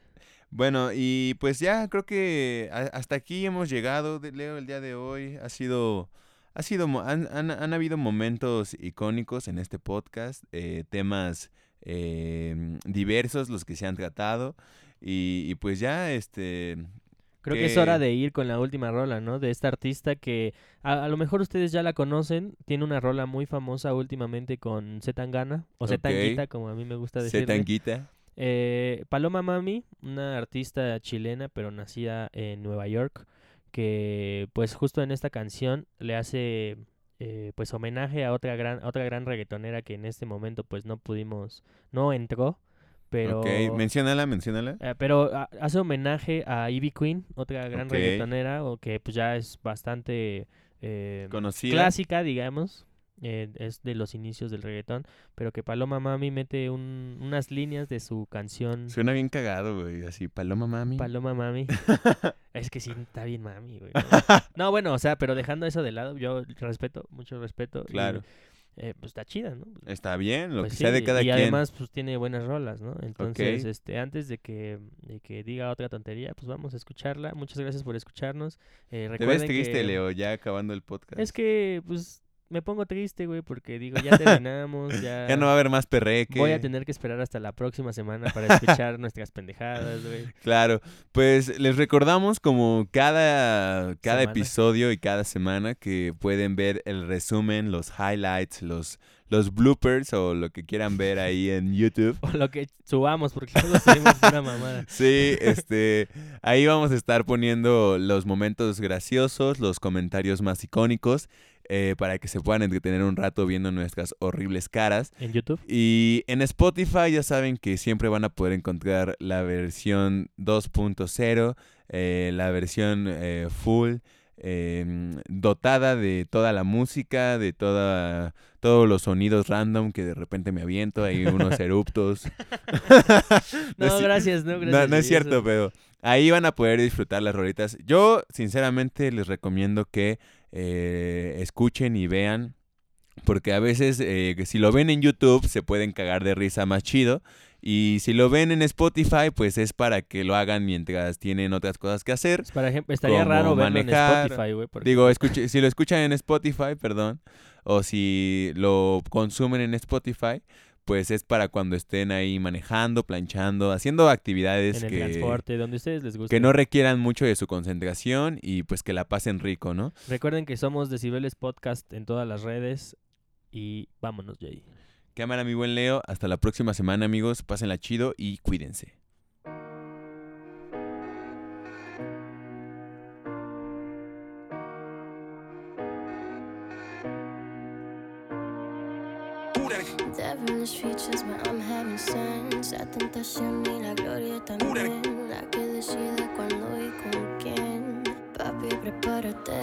Bueno, y pues ya creo que hasta aquí hemos llegado, Leo, el día de hoy. Ha sido, ha sido, han, han, han habido momentos icónicos en este podcast, eh, temas eh, diversos los que se han tratado. Y, y pues ya, este... Creo que es hora de ir con la última rola, ¿no? De esta artista que a, a lo mejor ustedes ya la conocen. Tiene una rola muy famosa últimamente con Zetangana, o. Zetanguita, como a mí me gusta Se decirle. Eh, Paloma Mami, una artista chilena, pero nacida en Nueva York, que pues justo en esta canción le hace eh, pues homenaje a otra gran, a otra gran reggaetonera que en este momento pues no pudimos, no entró, pero... Ok, menciónala, menciónala. Eh, pero hace homenaje a Ivy Queen, otra gran Ok. reggaetonera, o que pues ya es bastante eh, Conocida. clásica, digamos. Eh, es de los inicios del reggaetón, pero que Paloma Mami mete un- unas líneas de su canción Suena bien cagado, güey, así, paloma mami. Paloma Mami. es que sí, está bien mami, güey. ¿no? No, bueno, o sea, pero dejando eso de lado, yo respeto, mucho respeto. y, Claro. eh, pues está chida, ¿no? Está bien, lo Pues que sea de cada y quien. además pues tiene buenas rolas, ¿no? Entonces, este, antes de que, de que diga otra tontería, pues vamos a escucharla. Muchas gracias por escucharnos. Eh, Te ves triste, que- Leo, ya acabando el podcast. Es que, pues, me pongo triste, güey, porque digo, ya terminamos, ya... Ya no va a haber más perreque. Voy a tener que esperar hasta la próxima semana para escuchar nuestras pendejadas, güey. Claro, pues les recordamos como cada, cada Semana. episodio y cada semana que pueden ver el resumen, los highlights, los, los bloopers o lo que quieran ver ahí en YouTube. O lo que subamos, porque luego subimos una mamada. Sí, este, ahí vamos a estar poniendo los momentos graciosos, los comentarios más icónicos, eh, para que se puedan entretener un rato viendo nuestras horribles caras. ¿En YouTube? Y en Spotify ya saben que siempre van a poder encontrar la versión 2.0, eh, la versión eh, full, eh, dotada de toda la música, de toda, todos los sonidos random que de repente me aviento, hay unos eruptos. No, gracias, no, No, es cierto, eso- pero ahí van a poder disfrutar las rolitas. Yo, sinceramente, les recomiendo que eh, escuchen y vean. Porque a veces, eh, si lo ven en YouTube, se pueden cagar de risa más chido. Y si lo ven en Spotify, pues es para que lo hagan mientras tienen otras cosas que hacer. Ejemplo, estaría como raro verlo manejar. en Spotify, güey. porque- Digo, escuche- si lo escuchan en Spotify, perdón, o si lo consumen en Spotify, pues es para cuando estén ahí manejando, planchando, haciendo actividades en el que, transporte, donde ustedes les guste. que no requieran mucho de su concentración y pues que la pasen rico, ¿no? Recuerden que somos Decibeles Podcast en todas las redes. Y vámonos, Jay. Cámara, mi buen Leo. Hasta la próxima semana, amigos. Pásenla chido y cuídense. Devilish features, but I'm having sense. La tentación y la gloria también. La que decide cuándo y con quién. Papi, prepárate.